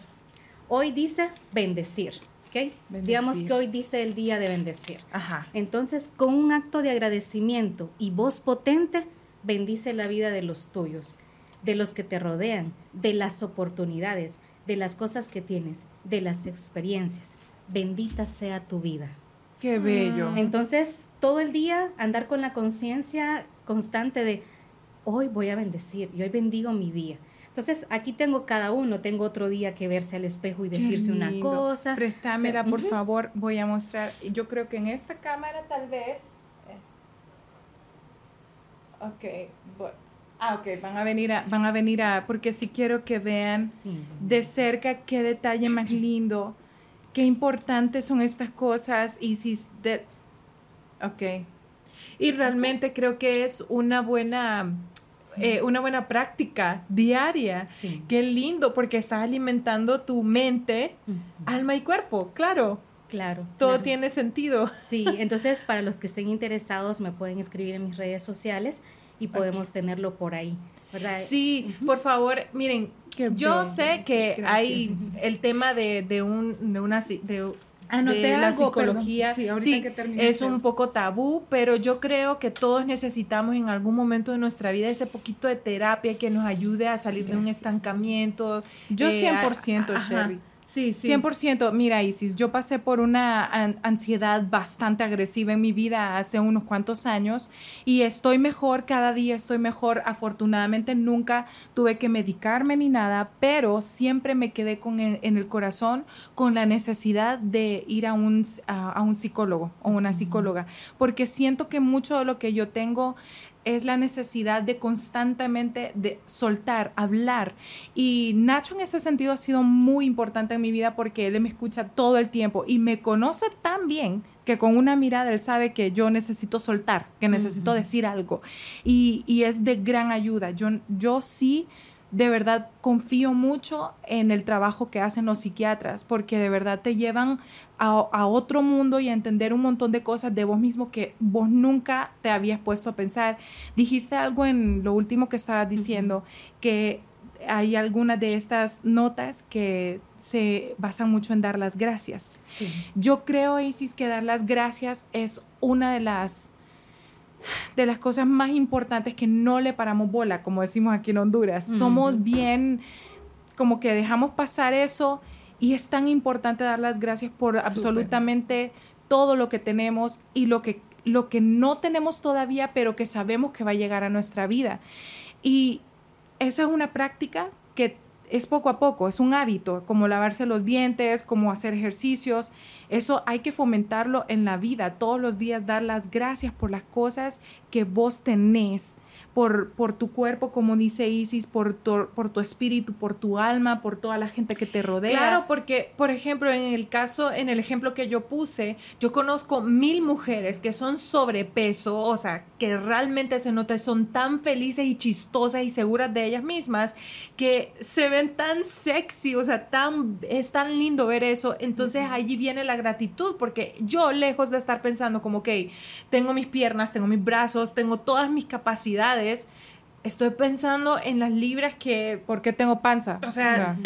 hoy dice bendecir, ¿ok? Digamos Bendecir. que hoy dice el día de bendecir. Ajá. Entonces, con un acto de agradecimiento y voz potente, bendice la vida de los tuyos, de los que te rodean, de las oportunidades, de las cosas que tienes, de las experiencias. Bendita sea tu vida. ¡Qué bello! Entonces, todo el día andar con la conciencia constante de hoy voy a bendecir y hoy bendigo mi día. Entonces, aquí tengo cada uno, tengo otro día que verse al espejo y decirse una cosa. Préstamela, O sea, por favor. Voy a mostrar. Yo creo que en esta cámara tal vez. eh. Ok. bu- Ah, ok. Van a venir a, van a venir a, porque sí quiero que vean Sí. de cerca qué detalle más lindo, qué importantes son estas cosas y si de, ok. Y realmente creo que es una buena, eh, una buena práctica diaria. Sí. Qué lindo, porque estás alimentando tu mente, Ujú. alma y cuerpo. Claro, Claro. todo claro. tiene sentido. Sí, entonces para los que estén interesados me pueden escribir en mis redes sociales y podemos tenerlo por ahí, ¿verdad? Sí, por favor, miren, Qué yo sé que Gracias. hay el tema de, de un, de una, de, Anoté de la algo, psicología, sí, ahorita sí, que termine es un poco tabú, pero yo creo que todos necesitamos en algún momento de nuestra vida ese poquito de terapia que nos ayude a salir de un estancamiento. Yo eh, 100%, ajá. Sherry. Sí, sí. 100%, mira Isis, yo pasé por una an- ansiedad bastante agresiva en mi vida hace unos cuantos años y estoy mejor, cada día estoy mejor. Afortunadamente nunca tuve que medicarme ni nada, pero siempre me quedé con el- en el corazón con la necesidad de ir a un, a, a un psicólogo o una psicóloga, porque siento que mucho de lo que yo tengo es la necesidad de constantemente de soltar, hablar. Y Nacho en ese sentido ha sido muy importante en mi vida porque él me escucha todo el tiempo y me conoce tan bien que con una mirada él sabe que yo necesito soltar, que necesito decir algo. Y, y es de gran ayuda. Yo, yo sí de verdad confío mucho en el trabajo que hacen los psiquiatras, porque de verdad te llevan a, a otro mundo y a entender un montón de cosas de vos mismo que vos nunca te habías puesto a pensar. Dijiste algo en lo último que estabas diciendo, que hay algunas de estas notas que se basan mucho en dar las gracias. Sí. Yo creo, Isis, que dar las gracias es una de las de las cosas más importantes que no le paramos bola, como decimos aquí en Honduras. Somos bien, como que dejamos pasar eso y es tan importante dar las gracias por absolutamente todo lo que tenemos y lo que, lo que no tenemos todavía, pero que sabemos que va a llegar a nuestra vida. Y esa es una práctica que es poco a poco, es un hábito, como lavarse los dientes, como hacer ejercicios. Eso hay que fomentarlo en la vida, todos los días dar las gracias por las cosas que vos tenés, por, por tu cuerpo, como dice Isis, por tu, por tu espíritu, por tu alma, por toda la gente que te rodea. Claro, porque, por ejemplo, en el caso, en el ejemplo que yo puse, yo conozco mil mujeres que son sobrepeso, o sea, que realmente se nota, son tan felices y chistosas y seguras de ellas mismas, que se ven tan sexy, o sea, tan, es tan lindo ver eso. Entonces allí viene la gratitud, porque yo, lejos de estar pensando como, ok, tengo mis piernas, tengo mis brazos, tengo todas mis capacidades, estoy pensando en las libras que ¿Por qué tengo panza? O sea,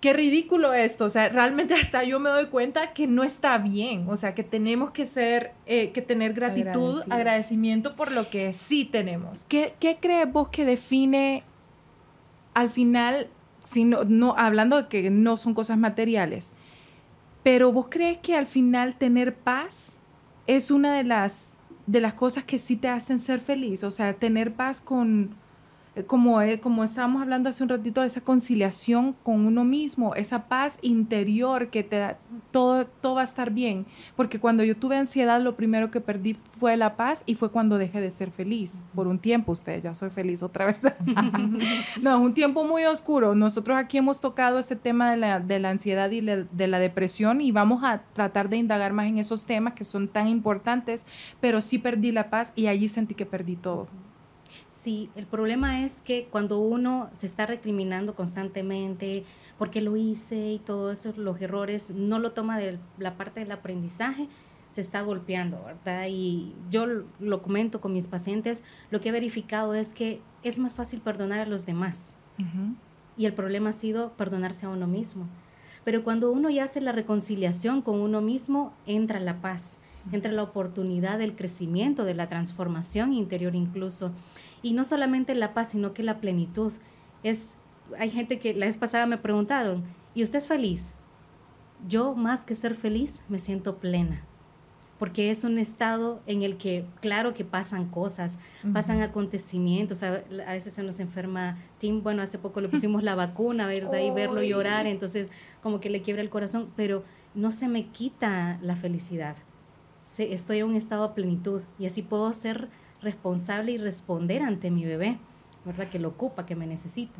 qué ridículo esto. O sea, realmente (laughs) hasta yo me doy cuenta que no está bien. O sea, que tenemos que ser, eh, que tener gratitud, agradecimiento por lo que sí tenemos. ¿Qué, qué crees vos que define al final, si no, no, hablando de que no son cosas materiales, pero vos crees que al final tener paz es una de las, de las cosas que sí te hacen ser feliz? O sea, tener paz con... eh, como, eh, como estábamos hablando hace un ratito, esa conciliación con uno mismo, esa paz interior que te da, todo, todo va a estar bien. Porque cuando yo tuve ansiedad, lo primero que perdí fue la paz y fue cuando dejé de ser feliz. Por un tiempo, usted, ya soy feliz otra vez. (laughs) no, es un tiempo muy oscuro. Nosotros aquí hemos tocado ese tema de la, de la ansiedad y de la depresión y vamos a tratar de indagar más en esos temas que son tan importantes, pero sí perdí la paz y allí sentí que perdí todo. Sí, el problema es que cuando uno se está recriminando constantemente porque lo hice y todo eso, los errores, no lo toma de la parte del aprendizaje, se está golpeando, ¿verdad? Y yo lo comento con mis pacientes, lo que he verificado es que es más fácil perdonar a los demás. Y el problema ha sido perdonarse a uno mismo. Pero cuando uno ya hace la reconciliación con uno mismo, entra la paz, entra la oportunidad del crecimiento, de la transformación interior incluso. Y no solamente la paz, sino que la plenitud. Es, hay gente que la vez pasada me preguntaron, ¿y usted es feliz? Yo más que ser feliz, me siento plena porque es un estado en el que, claro que pasan cosas, pasan acontecimientos, a, veces se nos enferma Tim, bueno, hace poco le pusimos la vacuna, ¿verdad? Y verlo llorar, entonces como que le quiebra el corazón, pero no se me quita la felicidad, estoy en un estado de plenitud y así puedo ser responsable y responder ante mi bebé, ¿verdad? Que lo ocupa, que me necesita.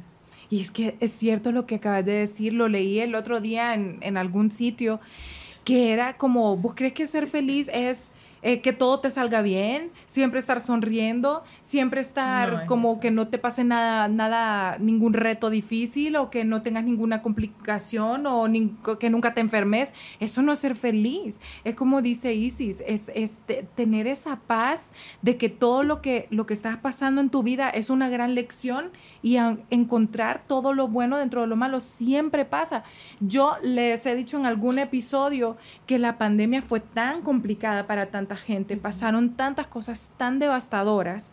Y es que es cierto lo que acabas de decir, lo leí el otro día en, en algún sitio, que era como, ¿vos crees que ser feliz es eh, que todo te salga bien, siempre estar sonriendo, siempre estar como que no te pase nada, nada, ningún reto difícil o que no tengas ninguna complicación o que nunca te enfermes. Eso no es ser feliz. Es como dice Isis, es, es tener esa paz de que todo lo que, lo que está pasando en tu vida es una gran lección y encontrar todo lo bueno dentro de lo malo siempre pasa. Yo les he dicho en algún episodio que la pandemia fue tan complicada para gente, pasaron tantas cosas tan devastadoras,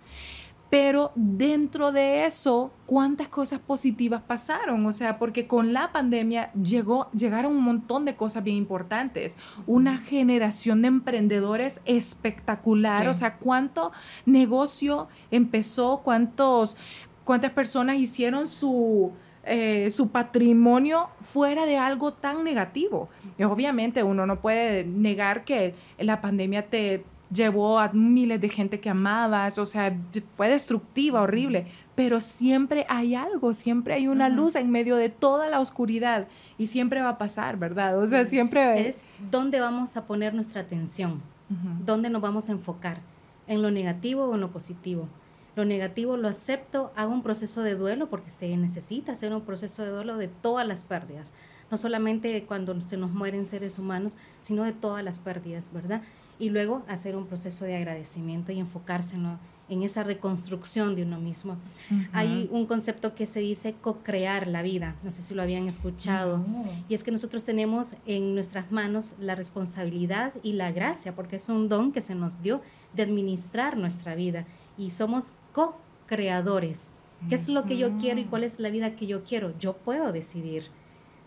pero dentro de eso, ¿cuántas cosas positivas pasaron? O sea, porque con la pandemia llegó, llegaron un montón de cosas bien importantes, una generación de emprendedores espectacular, o sea, cuánto negocio empezó, cuántos, cuántas personas hicieron su eh, su patrimonio fuera de algo tan negativo. Y obviamente uno no puede negar que la pandemia te llevó a miles de gente que amabas, o sea, fue destructiva, horrible, pero siempre hay algo, siempre hay una luz en medio de toda la oscuridad y siempre va a pasar, ¿verdad? O sea, siempre... Es dónde vamos a poner nuestra atención, dónde nos vamos a enfocar, en lo negativo o en lo positivo. Lo negativo lo acepto, hago un proceso de duelo porque se necesita hacer un proceso de duelo de todas las pérdidas, no solamente cuando se nos mueren seres humanos, sino de todas las pérdidas, ¿verdad? Y luego hacer un proceso de agradecimiento y enfocarse en esa reconstrucción de uno mismo. Hay un concepto que se dice co-crear la vida, no sé si lo habían escuchado, y es que nosotros tenemos en nuestras manos la responsabilidad y la gracia, porque es un don que se nos dio de administrar nuestra vida y somos co-creadores. ¿Qué es lo que yo quiero y cuál es la vida que yo quiero? Yo puedo decidir.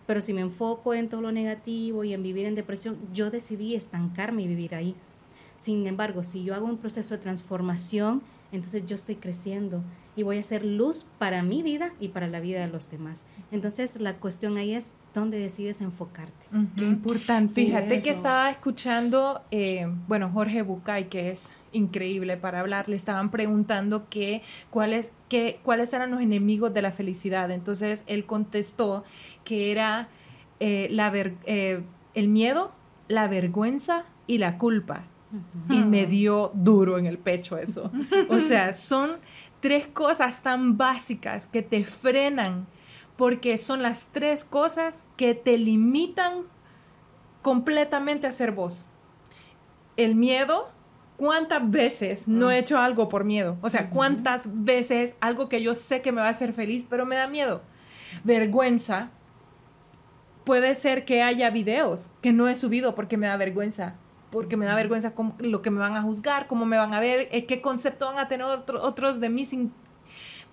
Pero si me enfoco en todo lo negativo y en vivir en depresión, yo decidí estancarme y vivir ahí. Sin embargo, si yo hago un proceso de transformación, entonces yo estoy creciendo y voy a ser luz para mi vida y para la vida de los demás. Entonces la cuestión ahí es dónde decides enfocarte. Qué importante. Fíjate que estaba escuchando, eh, bueno, Jorge Bucay, que es increíble para hablar, le estaban preguntando que, cuáles, que, cuáles eran los enemigos de la felicidad. Entonces él contestó que era eh, la eh, el miedo, la vergüenza y la culpa. Y me dio duro en el pecho eso. O sea, son tres cosas tan básicas que te frenan porque son las tres cosas que te limitan completamente a ser vos. El miedo, ¿cuántas veces no he mm. hecho algo por miedo? O sea, ¿cuántas veces algo que yo sé que me va a hacer feliz, pero me da miedo? Vergüenza. Puede ser que haya videos que no he subido porque me da vergüenza. Porque me da vergüenza lo que me van a juzgar, cómo me van a ver, eh, qué concepto van a tener otros de mí. Sin...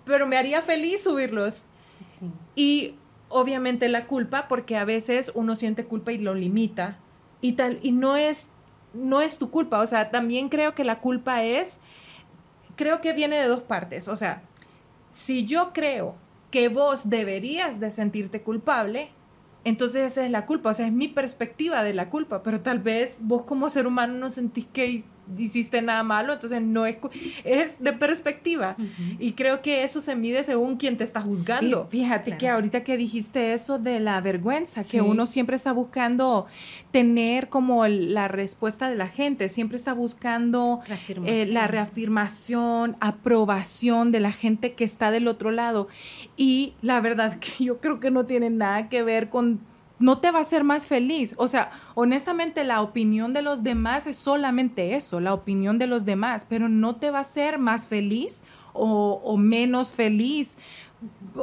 Pero me haría feliz subirlos. Y obviamente la culpa, porque a veces uno siente culpa y lo limita. Y tal, y no es no es tu culpa. O sea, también creo que la culpa es, creo que viene de dos partes. O sea, si yo creo que vos deberías de sentirte culpable, entonces esa es la culpa, o sea, es mi perspectiva de la culpa, pero tal vez vos como ser humano no sentís que hiciste nada malo, entonces no es, es de perspectiva. Y creo que eso se mide según quien te está juzgando. fíjate que ahorita que dijiste eso de la vergüenza, que uno siempre está buscando tener como la respuesta de la gente, siempre está buscando eh, la reafirmación, aprobación de la gente que está del otro lado. Y la verdad (laughs) que yo creo que no tiene nada que ver con no te va a hacer más feliz. O sea, honestamente la opinión de los demás es solamente eso, la opinión de los demás, pero no te va a hacer más feliz o, menos feliz.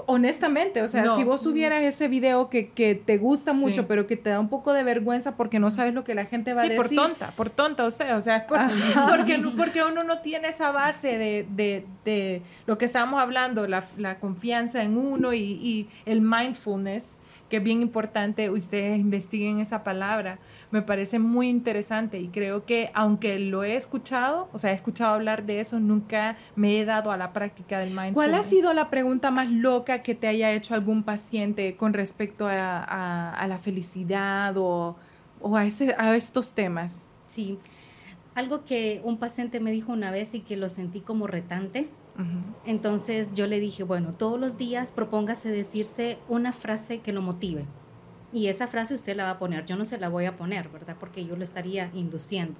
Honestamente, o sea, si vos subieras ese video que, te gusta mucho, pero que te da un poco de vergüenza porque no sabes lo que la gente va a decir. por tonta, por tonta usted, o sea, (laughs) porque, porque uno no tiene esa base de, lo que estábamos hablando, la, confianza en uno y, y el mindfulness que es bien importante ustedes investiguen esa palabra. Me parece muy interesante y creo que aunque lo he escuchado, o sea, he escuchado hablar de eso, nunca me he dado a la práctica del mindfulness. ¿Cuál ha sido la pregunta más loca que te haya hecho algún paciente con respecto a, la felicidad o, a, ese, a estos temas? Sí, algo que un paciente me dijo una vez y que lo sentí como retante entonces yo le dije, bueno, todos los días propóngase decirse una frase que lo motive. Y esa frase usted la va a poner, yo no se la voy a poner, ¿verdad? Porque yo lo estaría induciendo.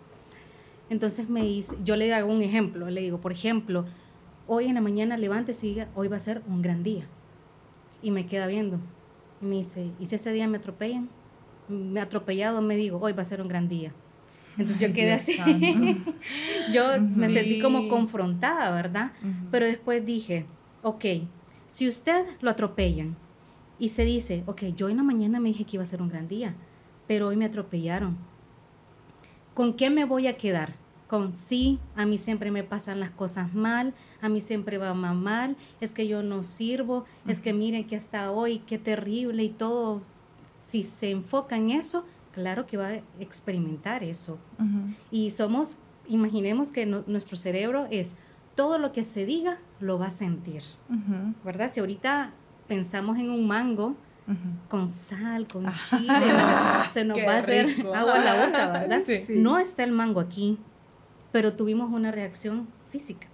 Entonces me dice, yo le hago un ejemplo, le digo, por ejemplo, hoy en la mañana levántese y diga, hoy va a ser un gran día. Y me queda viendo. Y me dice, ¿y si ese día me atropellan? Me atropellado, me digo, hoy va a ser un gran día. Entonces yo quedé así. (laughs) yo me sentí como confrontada, ¿verdad? Pero después dije, ok, si usted lo atropellan y se dice, ok, yo en la mañana me dije que iba a ser un gran día, pero hoy me atropellaron. ¿Con qué me voy a quedar? Con sí, a mí siempre me pasan las cosas mal, a mí siempre va mal, es que yo no sirvo, es que miren que hasta hoy, qué terrible y todo. Si se enfoca en eso, claro que va a experimentar eso. Y somos, imaginemos que nuestro cerebro es todo lo que se diga, lo va a sentir, ¿verdad? Si ahorita pensamos en un mango, con sal, con chile, (laughs) se nos va a hacer agua en la boca, ¿verdad? No está el mango aquí, pero tuvimos una reacción física.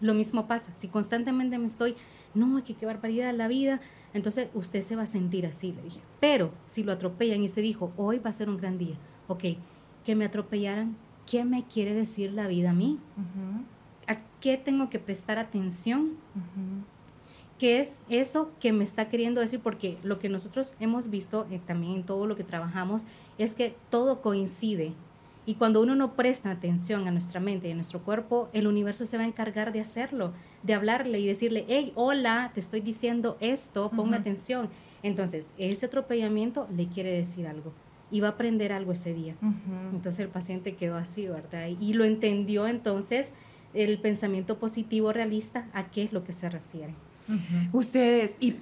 Lo mismo pasa, si constantemente me estoy, no, que qué barbaridad la vida, entonces usted se va a sentir así, le dije. Pero si lo atropellan y se dijo, hoy va a ser un gran día, ok, que me atropellaran, ¿qué me quiere decir la vida a mí? ¿A qué tengo que prestar atención? ¿Qué es eso que me está queriendo decir? Porque lo que nosotros hemos visto eh, también en todo lo que trabajamos es que todo coincide. Y cuando uno no presta atención a nuestra mente y a nuestro cuerpo, el universo se va a encargar de hacerlo, de hablarle y decirle, hey, hola, te estoy diciendo esto, ponme atención. Entonces, ese atropellamiento le quiere decir algo y va a aprender algo ese día. Entonces el paciente quedó así, ¿verdad? Y lo entendió entonces el pensamiento positivo realista a qué es lo que se refiere. Ustedes, y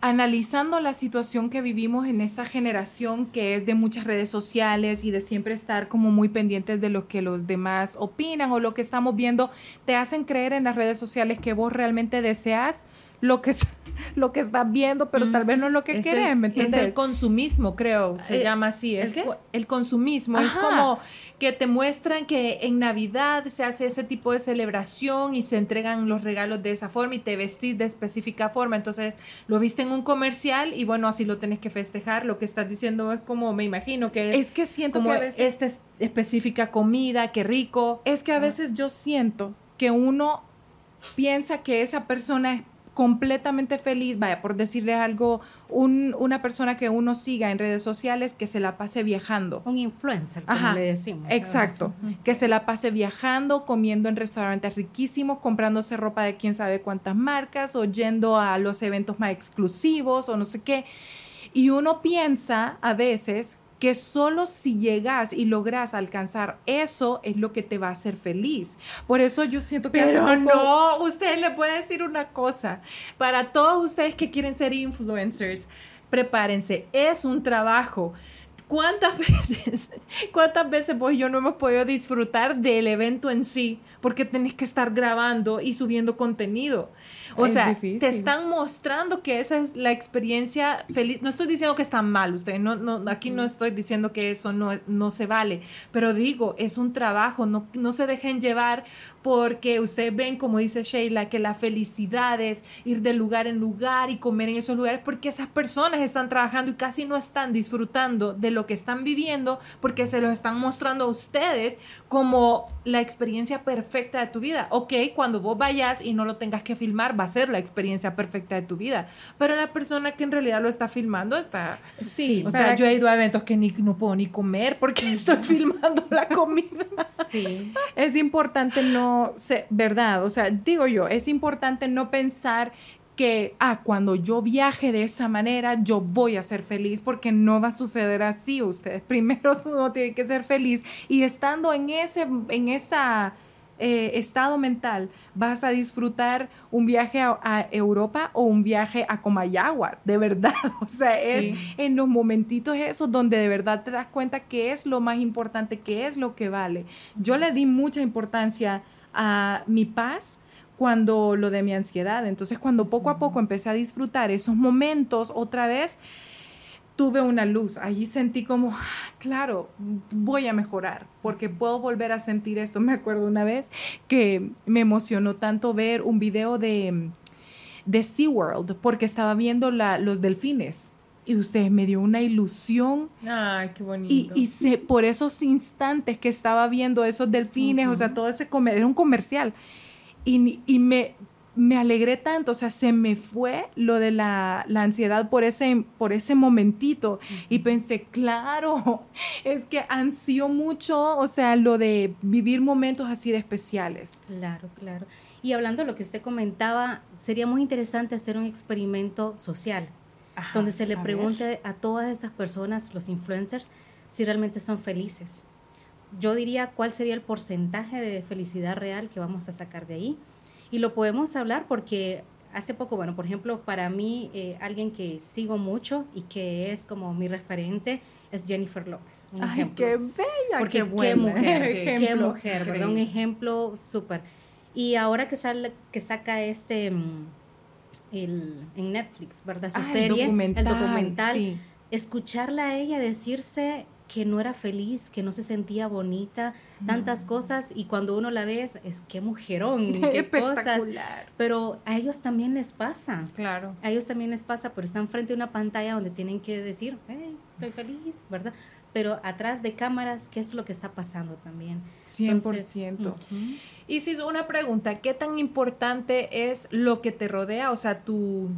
analizando la situación que vivimos en esta generación que es de muchas redes sociales y de siempre estar como muy pendientes de lo que los demás opinan o lo que estamos viendo, te hacen creer en las redes sociales que vos realmente deseas lo que, (laughs) lo que estás viendo, pero tal vez no es lo que quieren, Es el consumismo, creo, se eh, llama así. Es ¿El, consumismo. Es como que te muestran que en Navidad se hace ese tipo de celebración y se entregan los regalos de esa forma y te vestís de específica forma. Entonces, lo viste en un comercial y bueno, así lo tenés que festejar. Lo que estás diciendo es como, me imagino que es... Es que siento como que a veces... Esta específica comida, qué rico. Es que a veces yo siento que uno piensa que esa persona es completamente feliz, vaya, por decirle algo, una persona que uno siga en redes sociales que se la pase viajando. Un influencer, como le decimos. Exacto, que se la pase viajando, comiendo en restaurantes riquísimos, comprándose ropa de quién sabe cuántas marcas o yendo a los eventos más exclusivos o no sé qué. Y uno piensa a veces que solo si llegas y logras alcanzar eso es lo que te va a hacer feliz. Por eso yo siento que... Pero no, usted le puede decir una cosa. Para todos ustedes que quieren ser influencers, prepárense, es un trabajo ¿Cuántas (laughs) veces, cuántas veces vos y yo no hemos podido disfrutar del evento en sí? Porque tenés que estar grabando y subiendo contenido. O sea, te están mostrando que esa es la experiencia feliz. No estoy diciendo que está mal, usted no, no, aquí no estoy diciendo que eso no, no se vale, pero digo, es un trabajo, no, no se dejen llevar porque ustedes ven, como dice Sheila, que la felicidad es ir de lugar en lugar y comer en esos lugares porque esas personas están trabajando y casi no están disfrutando de lo que están viviendo porque se los están mostrando a ustedes como la experiencia perfecta de tu vida. Ok, cuando vos vayas y no lo tengas que filmar, va a ser la experiencia perfecta de tu vida. Pero la persona que en realidad lo está filmando está... Sí, o sea, yo he ido a eventos que ni, no puedo ni comer porque (laughs) estoy (laughs) filmando la comida. Sí. Es importante no, ser, ¿verdad? O sea, digo yo, es importante no pensar que, ah, cuando yo viaje de esa manera, yo voy a ser feliz, porque no va a suceder así. Ustedes (laughs) primero no tienen que ser feliz y estando en ese, en esa eh, estado mental, vas a disfrutar un viaje a, Europa o un viaje a Comayagua, de verdad. (laughs) O sea, es en los momentitos esos donde de verdad te das cuenta qué es lo más importante, qué es lo que vale. Yo le di mucha importancia a mi paz cuando lo de mi ansiedad. Entonces, cuando poco a poco empecé a disfrutar esos momentos otra vez, tuve una luz. Allí sentí como, claro, voy a mejorar porque puedo volver a sentir esto. (laughs) Me acuerdo una vez que me emocionó tanto ver un video de, de SeaWorld porque estaba viendo la, los delfines. Y usted me dio una ilusión. Ay, qué bonito. Y, y se, por esos instantes que estaba viendo esos delfines, o sea, todo ese comer, era un comercial. Y, y me, me alegré tanto, o sea, se me fue lo de la, ansiedad por ese, por ese momentito y pensé, claro, (laughs) es que ansío mucho, o sea, lo de vivir momentos así de especiales. Claro, claro. Y hablando de lo que usted comentaba, sería muy interesante hacer un experimento social, donde se le pregunte a todas estas personas, los influencers, si realmente son felices. Yo diría cuál sería el porcentaje de felicidad real que vamos a sacar de ahí y lo podemos hablar porque hace poco, bueno, por ejemplo, para mí, eh, alguien que sigo mucho y que es como mi referente es Jennifer López. Un Ay, qué bella, porque qué, buena. qué mujer, qué mujer, ¿verdad? Un ejemplo súper. Y ahora que, sale, que saca este, mm, el, en Netflix, ¿verdad? Su serie, el documental, el documental escucharla a ella decirse que no era feliz, que no se sentía bonita, tantas cosas y cuando uno la ve es, qué mujerón, (laughs) qué cosas. Pero a ellos también les pasa. Claro. A ellos también les pasa, pero están frente a una pantalla donde tienen que decir, estoy feliz, ¿verdad? Pero atrás de cámaras, ¿qué es lo que está pasando también? 100%. Y si es una pregunta, ¿qué tan importante es lo que te rodea? O sea, tu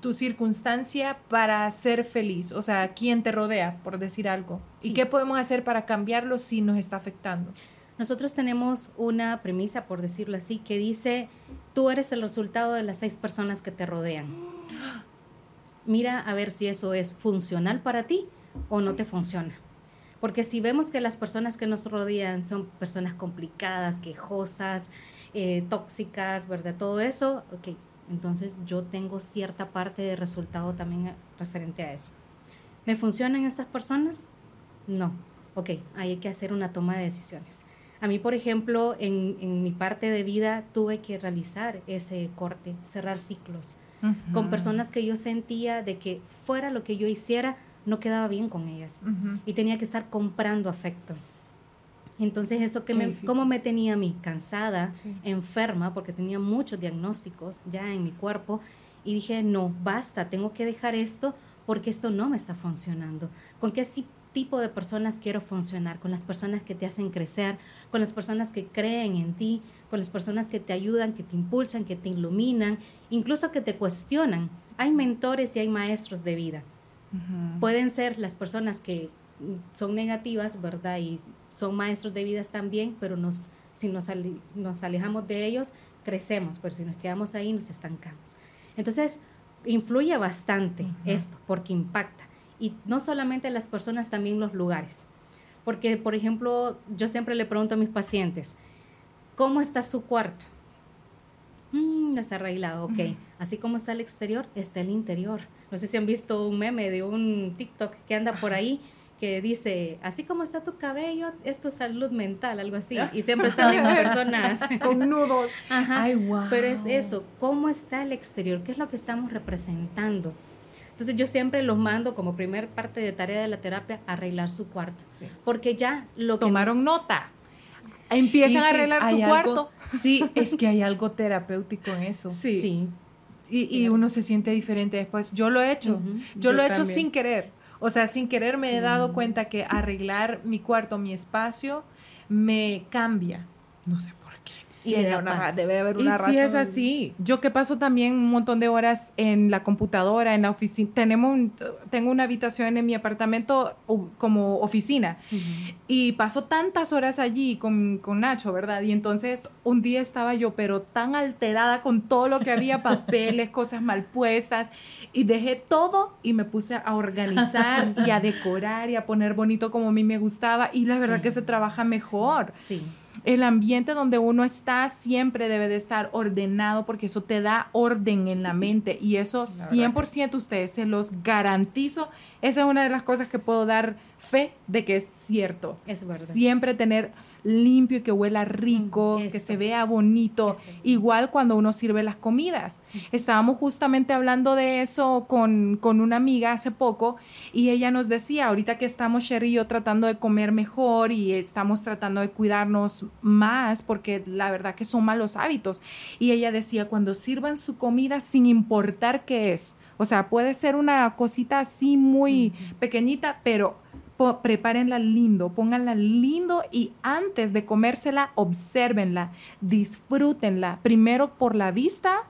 tu circunstancia para ser feliz, o sea, quién te rodea, por decir algo. ¿Y qué podemos hacer para cambiarlo si nos está afectando? Nosotros tenemos una premisa, por decirlo así, que dice, tú eres el resultado de las seis personas que te rodean. (gasps) Mira a ver si eso es funcional para ti o no te funciona. Porque si vemos que las personas que nos rodean son personas complicadas, quejosas, eh, tóxicas, ¿verdad? Todo eso, ok, entonces yo tengo cierta parte de resultado también referente a eso. ¿Me funcionan estas personas? No. Ok, hay que hacer una toma de decisiones. A mí, por ejemplo, en, mi parte de vida tuve que realizar ese corte, cerrar ciclos con personas que yo sentía de que fuera lo que yo hiciera, no quedaba bien con ellas. Y tenía que estar comprando afecto. Entonces eso que me, cómo me tenía a mí cansada, enferma, porque tenía muchos diagnósticos ya en mi cuerpo, y dije, no, basta, tengo que dejar esto porque esto no me está funcionando. ¿Con qué tipo de personas quiero funcionar? Con las personas que te hacen crecer, con las personas que creen en ti, con las personas que te ayudan, que te impulsan, que te iluminan, incluso que te cuestionan. Hay mentores y hay maestros de vida. Pueden ser las personas que son negativas, ¿verdad? Y son maestros de vidas también, pero nos, si nos, nos alejamos de ellos, crecemos, pero si nos quedamos ahí, nos estancamos. Entonces, influye bastante esto, porque impacta. Y no solamente las personas, también los lugares. Porque, por ejemplo, yo siempre le pregunto a mis pacientes, ¿cómo está su cuarto? Mm, desarreglado, ok. Así como está el exterior, está el interior. No sé si han visto un meme de un TikTok que anda por ahí que dice, así como está tu cabello, es tu salud mental, algo así. Y siempre salen (laughs) personas con nudos. Ajá. Ay, wow. Pero es eso, ¿cómo está el exterior? ¿Qué es lo que estamos representando? Entonces yo siempre los mando como primer parte de tarea de la terapia a arreglar su cuarto. Sí. Porque ya lo que Tomaron nos- nota. Empiezan a arreglar su algo- cuarto. Sí, es que hay algo terapéutico en eso. Sí. Sí. Y, y uno se siente diferente después. Yo lo he hecho. Yo, Yo lo he hecho sin querer. O sea, sin querer me he dado cuenta que arreglar mi cuarto, mi espacio, me cambia. No sé. Y una debe haber Y una sí razón. es así. Yo que paso también un montón de horas en la computadora, en la oficina. Tenemos, un- tengo una habitación en mi apartamento como oficina. Y paso tantas horas allí con, con Nacho, ¿verdad? Y entonces un día estaba yo, pero tan alterada con todo lo que había, (laughs) papeles, cosas mal puestas, y dejé todo y me puse a organizar y a decorar y a poner bonito como a mí me gustaba. Y la verdad Sí. que se trabaja mejor. Sí. El ambiente donde uno está siempre debe de estar ordenado porque eso te da orden en la mente y eso 100% ustedes se los garantizo. Esa es una de las cosas que puedo dar fe de que es cierto. Es verdad. Siempre tener limpio y que huela rico, que se vea bonito. Eso. Igual cuando uno sirve las comidas. Estábamos justamente hablando de eso con, con una amiga hace poco y ella nos decía, ahorita que estamos Sherry y yo tratando de comer mejor y estamos tratando de cuidarnos más porque la verdad que son malos hábitos. Y ella decía, cuando sirvan su comida sin importar qué es, o sea, puede ser una cosita así muy pequeñita, pero prepárenla lindo, pónganla lindo y antes de comérsela, obsérvenla, disfrútenla. Primero por la vista,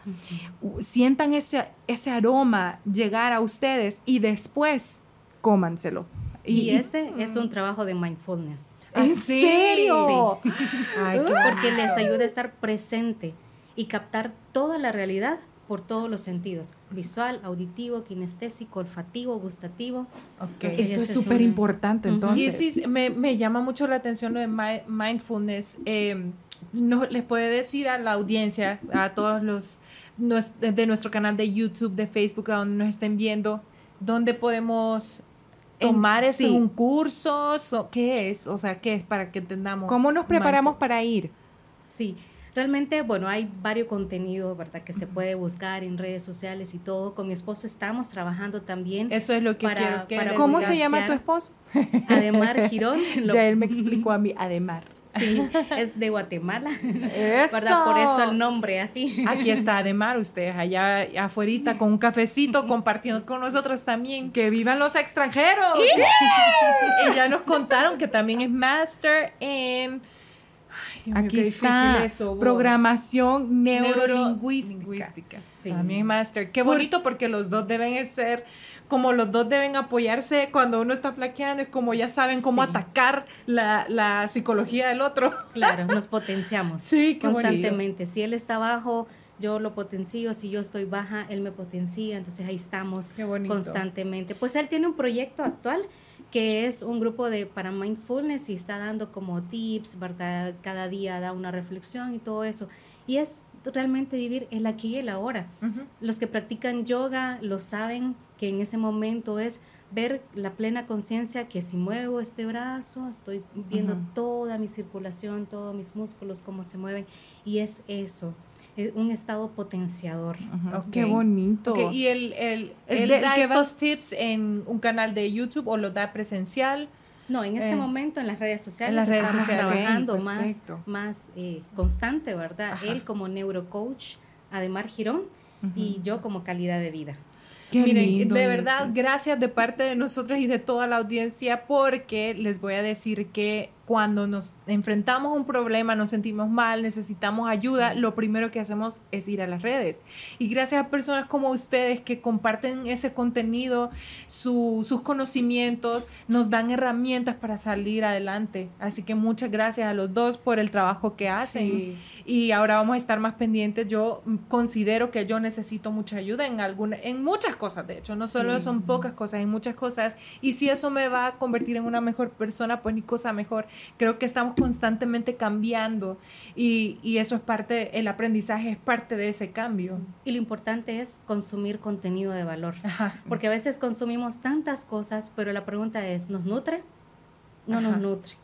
sientan ese, ese aroma llegar a ustedes y después cómanselo. Y, ese es un trabajo de mindfulness. ¿En serio? (laughs) Ay, qué Porque les ayuda a estar presente y captar toda la realidad por todos los sentidos, visual, auditivo, kinestésico, olfativo, gustativo. Ok. Entonces, Eso es súper importante, entonces. Y sí, me, me llama mucho la atención lo de mi- mindfulness. Eh, no, les puede decir a la audiencia, a todos los de nuestro canal de YouTube, de Facebook, a donde nos estén viendo, dónde podemos En- tomar esto sí. en un curso, So- ¿qué es? O sea, ¿qué es para que entendamos? ¿Cómo nos preparamos mindful- para ir? Sí, realmente, bueno, hay varios contenidos, ¿verdad? Que se puede buscar en redes sociales y todo. Con mi esposo estamos trabajando también. Eso es lo que Para- quiero que para ¿Cómo se llama tu esposo? Ademar Girón. (laughs) lo- Ya él me explicó a mí, Ademar. Sí, es de Guatemala. Eso. (laughs) ¿Verdad? Por eso el nombre así. Aquí está Ademar, ustedes allá afuera con un cafecito (laughs) compartiendo con nosotros también. Que vivan los extranjeros. Y ya nos contaron que también es master en... Mío, Aquí qué está. eso. Programación neurolingüística. Sí. También master. Qué bonito porque los dos deben ser, como los dos deben apoyarse cuando uno está flaqueando, es como ya saben cómo Sí. atacar la, la psicología del otro. Claro, nos (laughs) potenciamos Sí, qué bonito. constantemente. Si él está bajo, yo lo potencio. Si yo estoy baja, él me potencia. Entonces ahí estamos constantemente. Pues él tiene un proyecto actual que es un grupo de para mindfulness y está dando como tips, ¿verdad? Cada día da una reflexión y todo eso. Y es realmente vivir el aquí y el ahora. Los que practican yoga lo saben que en ese momento es ver la plena conciencia que si muevo este brazo, estoy viendo toda mi circulación, todos mis músculos, cómo se mueven. Y es eso, es un estado potenciador. Ajá. Qué bonito. ¿Y él, él, él de- da va- estos tips en un canal de YouTube o los da presencial? No, en este Eh, momento en las redes sociales en las redes estamos sociales. trabajando más, más eh, constante, ¿verdad? Ajá. Él como neurocoach, Ademar Girón, y yo como calidad de vida. Qué Miren, lindo de verdad, gracias de parte de nosotros y de toda la audiencia, porque les voy a decir que cuando nos enfrentamos a un problema, nos sentimos mal, necesitamos ayuda, lo primero que hacemos es ir a las redes. Y gracias a personas como ustedes que comparten ese contenido, su- sus conocimientos, nos dan herramientas para salir adelante. Así que muchas gracias a los dos por el trabajo que hacen. Sí. Y ahora vamos a estar más pendientes. Yo considero que yo necesito mucha ayuda en alguna, en muchas cosas, de hecho, no solo son pocas cosas, hay muchas cosas. Y si eso me va a convertir en una mejor persona, pues ni cosa mejor. Creo que estamos constantemente cambiando y, y eso es parte, el aprendizaje es parte de ese cambio. Y lo importante es consumir contenido de valor. Porque a veces consumimos tantas cosas, pero la pregunta es, ¿nos nutre? No nos nutre.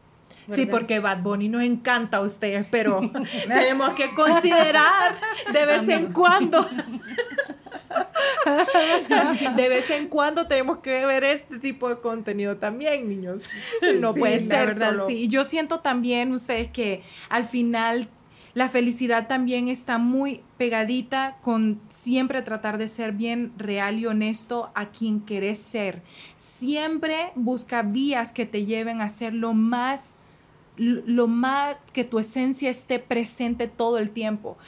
Sí, porque Bad Bunny nos encanta a ustedes, pero (laughs) tenemos que considerar de vez en cuando. (laughs) (laughs) De vez en cuando tenemos que ver este tipo de contenido también, niños. no puede ser, verdad. Sí, yo siento también ustedes que al final la felicidad también está muy pegadita con siempre tratar de ser bien real y honesto a quien querés ser. Siempre busca vías que te lleven a ser lo más lo más que tu esencia esté presente todo el tiempo,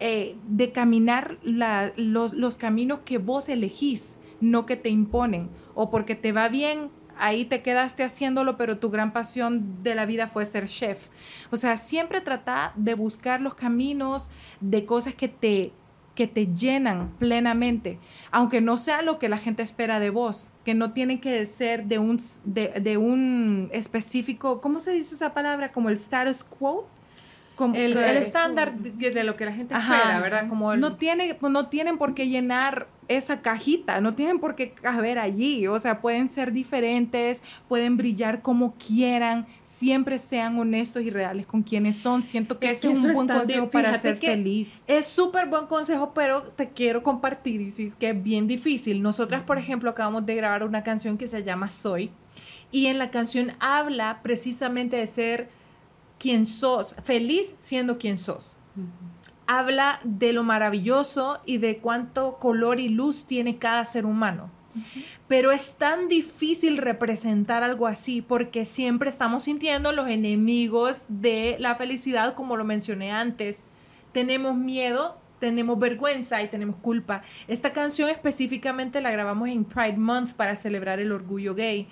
eh, de caminar los, los caminos que vos elegís, no que te imponen, o porque te va bien, ahí te quedaste haciéndolo, pero tu gran pasión de la vida fue ser chef. O sea, siempre trata de buscar los caminos de cosas que te que te llenan plenamente, aunque no sea lo que la gente espera de vos, que no tiene que ser de un, de, un específico, ¿cómo se dice esa palabra? Como el status quo. Como el, estándar de, lo que la gente espera, ¿verdad? Como no, tiene, no tienen por qué llenar esa cajita, no tienen por qué caber allí, o sea, pueden ser diferentes, pueden brillar como quieran, siempre sean honestos y reales con quienes son. Siento que ese es un buen consejo para ser feliz. Es súper buen consejo, pero te quiero compartir, Isis, que es bien difícil. Nosotras, por ejemplo, acabamos de grabar una canción que se llama Soy, y en la canción habla precisamente de ser quien sos, feliz siendo quien sos habla de lo maravilloso y de cuánto color y luz tiene cada ser humano. Pero es tan difícil representar algo así porque siempre estamos sintiendo los enemigos de la felicidad, como lo mencioné antes. Tenemos miedo, tenemos vergüenza y tenemos culpa. Esta canción específicamente la grabamos en Pride Month para celebrar el orgullo gay.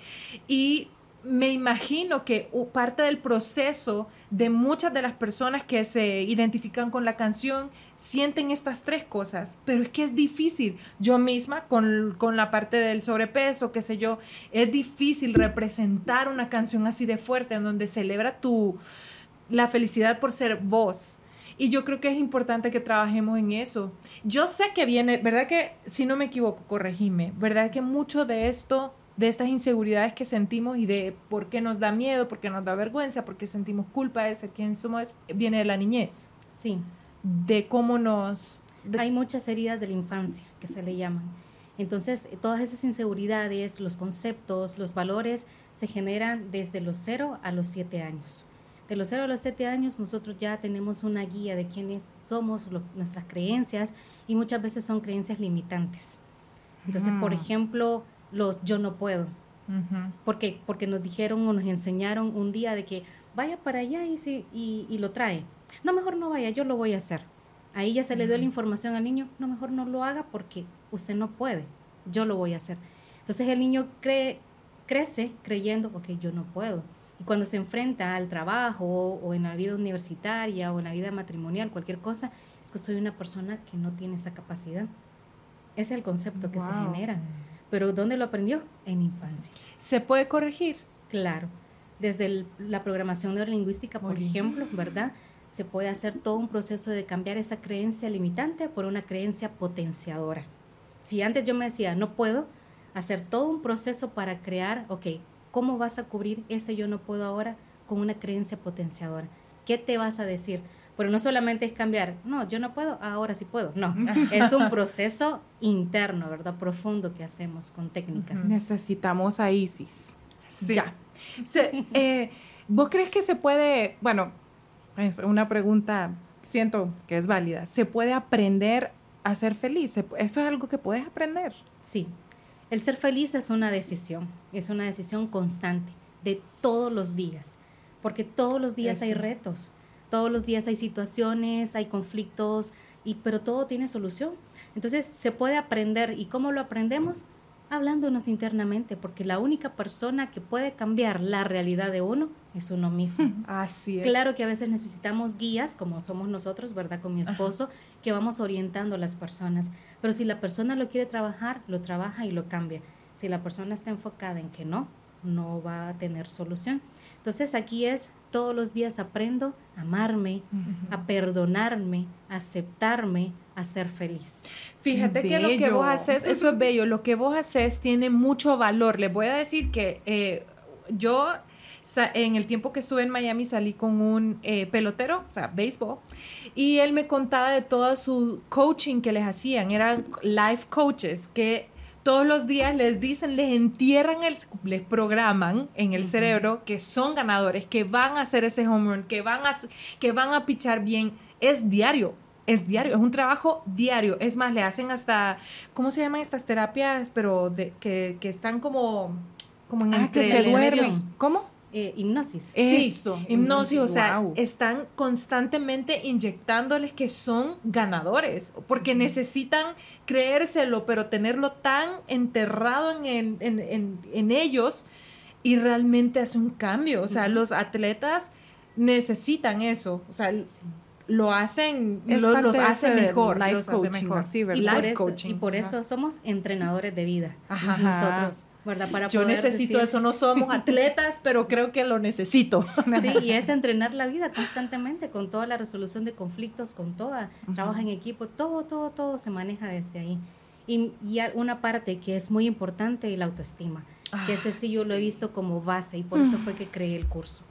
Y me imagino que parte del proceso de muchas de las personas que se identifican con la canción sienten estas tres cosas, pero es que es difícil. Yo misma, con, la parte del sobrepeso, qué sé yo, es difícil representar una canción así de fuerte en donde celebra tu, la felicidad por ser vos. Y yo creo que es importante que trabajemos en eso. Yo sé que viene, ¿verdad que, si no me equivoco, corregime, ¿verdad que mucho de esto de estas inseguridades que sentimos y de por qué nos da miedo, por qué nos da vergüenza, por qué sentimos culpa de ser quien somos, viene de la niñez. Sí. De cómo nos... Hay muchas heridas de la infancia que se le llaman. Entonces, todas esas inseguridades, los conceptos, los valores se generan desde los 0 a los 7 años. De los 0 a los 7 años nosotros ya tenemos una guía de quiénes somos, nuestras creencias y muchas veces son creencias limitantes. Entonces, por mm. ejemplo, los yo no puedo. porque, porque nos dijeron o nos enseñaron un día de que vaya para allá y, y, y, lo trae. No, mejor no vaya, yo lo voy a hacer. Ahí ya se le dio la información al niño, no, mejor no lo haga porque usted no puede, yo lo voy a hacer. Entonces el niño cree, crece creyendo, ok, yo no puedo. Y cuando se enfrenta al trabajo o en la vida universitaria o en la vida matrimonial, cualquier cosa, es que soy una persona que no tiene esa capacidad. Ese es el concepto que se genera. Pero ¿dónde lo aprendió? En infancia. ¿Se puede corregir? Claro. Desde la programación neurolingüística, por ejemplo, ¿verdad? Se puede hacer todo un proceso de cambiar esa creencia limitante por una creencia potenciadora. Si antes yo me decía, no puedo, hacer todo un proceso para crear, ok, ¿cómo vas a cubrir ese yo no puedo ahora con una creencia potenciadora? ¿Qué te vas a decir? Pero no solamente es cambiar, no, yo no puedo, ahora sí puedo. No, es un proceso interno, ¿verdad? Profundo que hacemos con técnicas. Necesitamos a Isis. Ya. Eh, ¿Vos crees que se puede, bueno, es una pregunta, siento que es válida, ¿se puede aprender a ser feliz? ¿Eso es algo que puedes aprender? Sí. El ser feliz es una decisión, es una decisión constante de todos los días, porque todos los días hay retos todos los días hay situaciones, hay conflictos, y, pero todo tiene solución. Entonces se puede aprender. ¿Y cómo lo aprendemos? hablándonos internamente, porque la única persona que puede cambiar la realidad de uno es uno mismo. (laughs) Así es. Claro que a veces necesitamos guías, como somos nosotros, ¿verdad? Con mi esposo, que vamos orientando a las personas. Pero si la persona lo quiere trabajar, lo trabaja y lo cambia. Si la persona está enfocada en que no, no va a tener solución. Entonces aquí es todos los días aprendo a amarme, a perdonarme, a aceptarme, a ser feliz. Fíjate que lo que vos haces, eso es bello, lo que vos haces tiene mucho valor. Les voy a decir que eh, yo en el tiempo que estuve en Miami salí con un eh, pelotero, o sea, béisbol, y él me contaba de todo su coaching que les hacían, eran life coaches que todos los días les dicen, les entierran, el, les programan en el cerebro que son ganadores, que van a hacer ese home run, que van a, que van a pichar bien. Es diario, es diario, es un trabajo diario. Es más, le hacen hasta, ¿cómo se llaman estas terapias? Pero de, que, que están como, como en ah, que se duermen. ¿Cómo? Eh, hipnosis. Eso, hipnosis, o sea, están constantemente inyectándoles que son ganadores, porque necesitan creérselo, pero tenerlo tan enterrado en, en, en, ellos y realmente hace un cambio. O sea, los atletas necesitan eso, o sea, lo hacen, los hace mejor, los hace mejor. y, por eso, somos entrenadores de vida, nosotros. Para Yo necesito eso, no somos (laughs) atletas, pero creo que lo necesito. (laughs) Sí, y es entrenar la vida constantemente con toda la resolución de conflictos, con toda, trabajo en equipo, todo, todo, todo se maneja desde ahí. Y, y una parte que es muy importante, la autoestima, que ese sí yo lo he visto como base y por eso fue que creé el curso.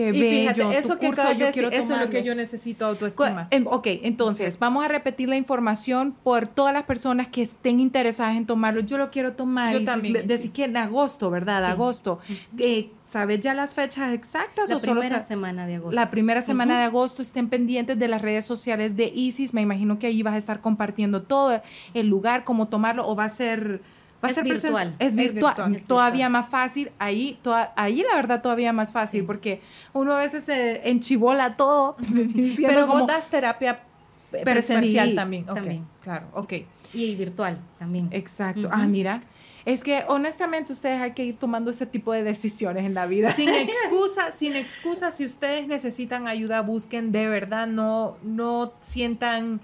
Qué y fíjate, eso que curso, yo quiero eso es lo que yo necesito autoestima. ok, entonces vamos a repetir la información por todas las personas que estén interesadas en tomarlo. Yo lo quiero tomar. Yo también. Decir que en agosto, ¿verdad? Agosto. Eh, ¿Sabes ya las fechas exactas? La primera semana de agosto. La primera semana de agosto. Estén pendientes de las redes sociales de ISIS. Me imagino que ahí vas a estar compartiendo todo el lugar, cómo tomarlo, o va a ser es virtual. Es, virtual. Todavía más fácil. Ahí, ahí la verdad todavía más fácil porque uno a veces se enchibola todo. (laughs) Pero vos das terapia presencial también. también. Claro, ok. Y virtual también. Exacto. Ah, mira. Es que honestamente ustedes hay que ir tomando ese tipo de decisiones en la vida. Sin (laughs) excusa, sin excusa, si ustedes necesitan ayuda, busquen de verdad, no, no sientan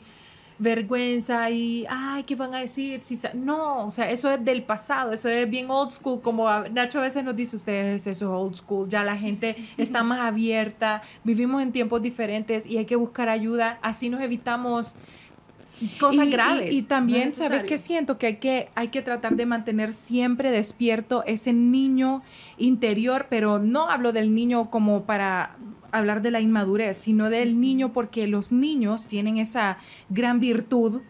vergüenza y, ay, ¿qué van a decir? Si no, o sea, eso es del pasado, eso es bien old school, como Nacho a veces nos dice, ustedes, eso es old school, ya la gente está más abierta, vivimos en tiempos diferentes y hay que buscar ayuda, así nos evitamos cosas graves. Y, también, ¿sabes qué siento? Que hay, que hay que tratar de mantener siempre despierto ese niño interior, pero no hablo del niño como para hablar de la inmadurez, sino del niño porque los niños tienen esa gran virtud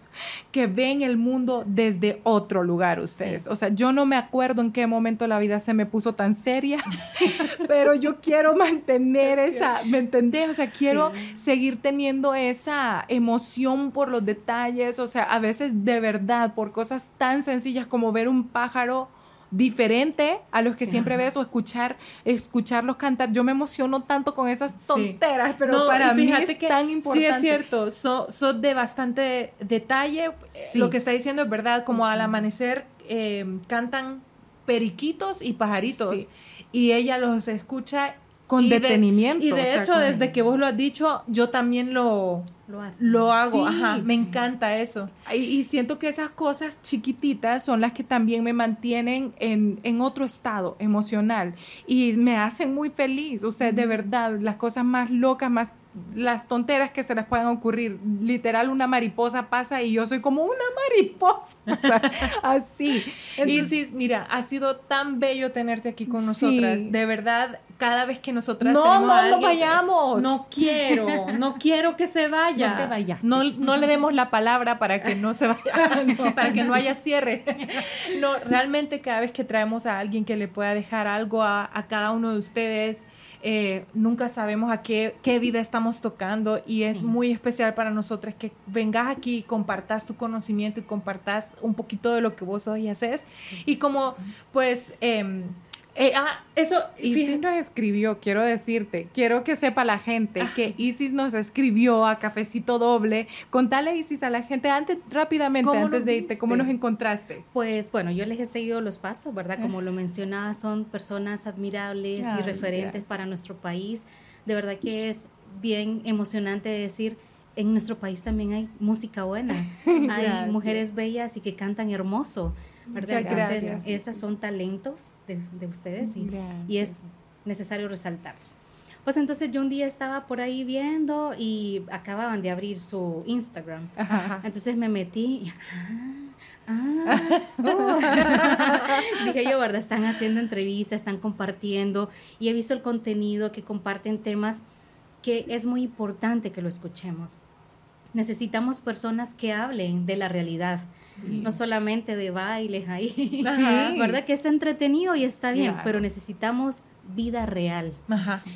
que ven el mundo desde otro lugar ustedes. O sea, yo no me acuerdo en qué momento la vida se me puso tan seria, (laughs) pero yo quiero mantener esa, ¿me entendés? O sea, quiero seguir teniendo esa emoción por los detalles, o sea, a veces de verdad, por cosas tan sencillas como ver un pájaro diferente a los que siempre ves o escuchar escucharlos cantar. Yo me emociono tanto con esas tonteras, pero para mí es que tan importante. Sí, es cierto, son de bastante detalle. Lo que está diciendo es verdad, como al amanecer eh, cantan periquitos y pajaritos y ella los escucha con detenimiento. y de hecho, desde que vos lo has dicho, yo también lo, lo, hago. Ajá, me encanta eso. Y, siento que esas cosas chiquititas son las que también me mantienen en, en otro estado emocional y me hacen muy feliz. Ustedes, de verdad, las cosas más locas, más las tonteras que se les puedan ocurrir. Literal, una mariposa pasa y yo soy como una mariposa. (laughs) así. Entonces, mira, ha sido tan bello tenerte aquí con nosotras. De verdad, cada vez que nosotras no, no, no vayamos. No quiero, no quiero que se vaya. No te vayas. No, no le demos la palabra para que no se vaya, (laughs) (laughs) para que no haya cierre. (laughs) No, realmente cada vez que traemos a alguien que le pueda dejar algo a, a cada uno de ustedes, eh, nunca sabemos a qué, qué, vida estamos tocando y es muy especial para nosotras que vengas aquí, compartas tu conocimiento y compartas un poquito de lo que vos hoy haces. Y como pues... Em, Eh, ah, eso. Isis nos escribió, quiero decirte, quiero que sepa la gente que Isis nos escribió a Cafecito Doble. Contale, Isis, a la gente antes, rápidamente, antes de irte, ¿cómo nos encontraste? Pues bueno, yo les he seguido los pasos, ¿verdad? Como lo mencionaba, son personas admirables y referentes para nuestro país. De verdad que es bien emocionante decir en nuestro país también hay música buena, (laughs) hay mujeres bellas y que cantan hermoso, ¿verdad? Entonces, esos son talentos de, ustedes y, y, es necesario resaltarlos. Pues entonces yo un día estaba por ahí viendo y acababan de abrir su Instagram. Entonces me metí y, ah, ah oh. (laughs) dije yo, ¿verdad? Están haciendo entrevistas, están compartiendo y he visto el contenido que comparten temas que es muy importante que lo escuchemos necesitamos personas que hablen de la realidad, no solamente de bailes ahí, (laughs) ¿verdad? Que es entretenido y está bien, pero necesitamos vida real.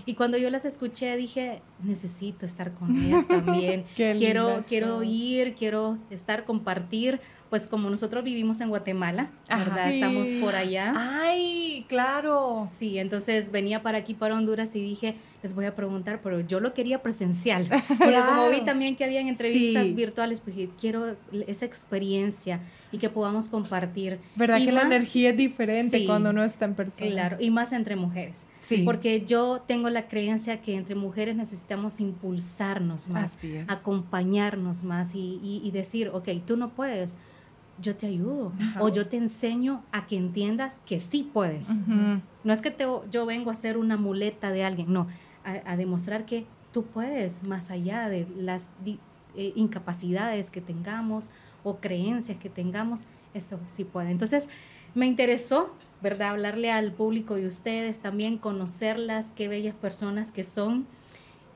Y cuando yo las escuché dije, necesito estar con ellas (laughs) también. quiero quiero ir, quiero estar compartir pues como nosotros vivimos en Guatemala, ¿verdad? Estamos por allá. Ay, claro. Sí, entonces venía para aquí, para Honduras y dije, les voy a preguntar, pero yo lo quería presencial. Porque como vi también que habían entrevistas virtuales, pues quiero esa experiencia y que podamos compartir. ¿Verdad que la energía es diferente cuando no está en persona? Claro, y más entre mujeres. Sí. Porque yo tengo la creencia que entre mujeres necesitamos impulsarnos más, acompañarnos más y, y decir, ok, tú no puedes yo te ayudo o yo te enseño a que entiendas que sí puedes. No es que te, yo vengo a ser una muleta de alguien, no, a, demostrar que tú puedes más allá de las eh, incapacidades que tengamos o creencias que tengamos, eso sí puede. Entonces, me interesó, ¿verdad? Hablarle al público de ustedes, también conocerlas, qué bellas personas que son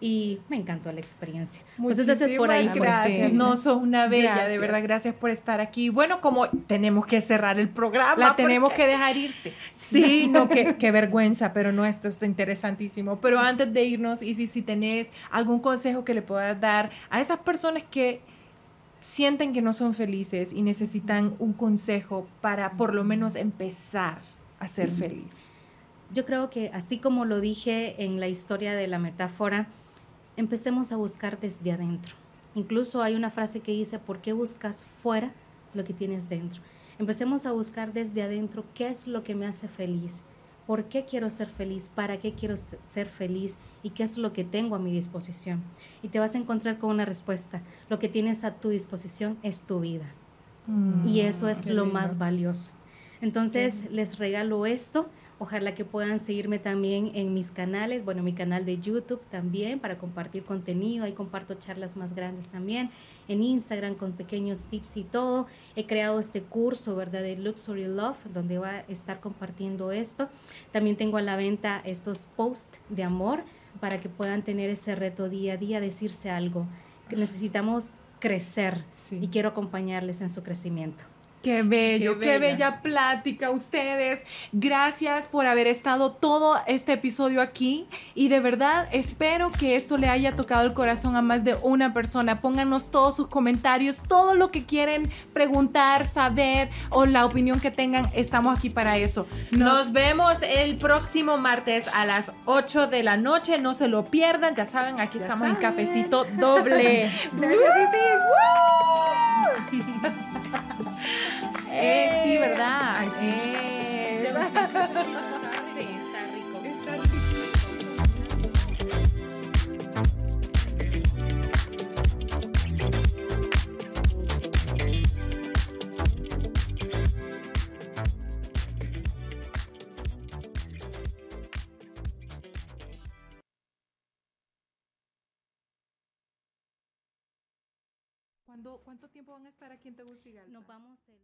y me encantó la experiencia. Pues entonces por ahí gracias. No sos una bella, de verdad, gracias por estar aquí. Bueno, como tenemos que cerrar el programa, la tenemos que dejar irse. Sí, no, qué, qué vergüenza, pero no, esto está interesantísimo. Pero antes de irnos, y si, si tenés algún consejo que le puedas dar a esas personas que sienten que no son felices y necesitan un consejo para por lo menos empezar a ser feliz. Yo creo que así como lo dije en la historia de la metáfora, empecemos a buscar desde adentro. Incluso hay una frase que dice, ¿por qué buscas fuera lo que tienes dentro? Empecemos a buscar desde adentro qué es lo que me hace feliz, por qué quiero ser feliz, para qué quiero ser feliz y qué es lo que tengo a mi disposición. Y te vas a encontrar con una respuesta. Lo que tienes a tu disposición es tu vida. Mm, y eso es lo más valioso. Entonces les regalo esto Ojalá que puedan seguirme también en mis canales, bueno, mi canal de YouTube también para compartir contenido, ahí comparto charlas más grandes también, en Instagram con pequeños tips y todo. He creado este curso, ¿verdad? De Luxury Love, donde va a estar compartiendo esto. También tengo a la venta estos posts de amor para que puedan tener ese reto día a día, decirse algo. Que necesitamos crecer y quiero acompañarles en su crecimiento. Qué bello, qué, bella plática ustedes. Gracias por haber estado todo este episodio aquí y de verdad espero que esto le haya tocado el corazón a más de una persona. Pónganos todos sus comentarios, todo lo que quieren preguntar, saber o la opinión que tengan, estamos aquí para eso. Nos vemos el próximo martes a las 8 de la noche, no se lo pierdan, ya saben, aquí estamos en cafecito doble. (laughs) Gracias, Isis. (laughs) (laughs) Eh, sí, ¿verdad? Ay, sí. Eh. Sí, ¿Cuánto tiempo van a estar aquí en Tegucigalpa? Nos vamos el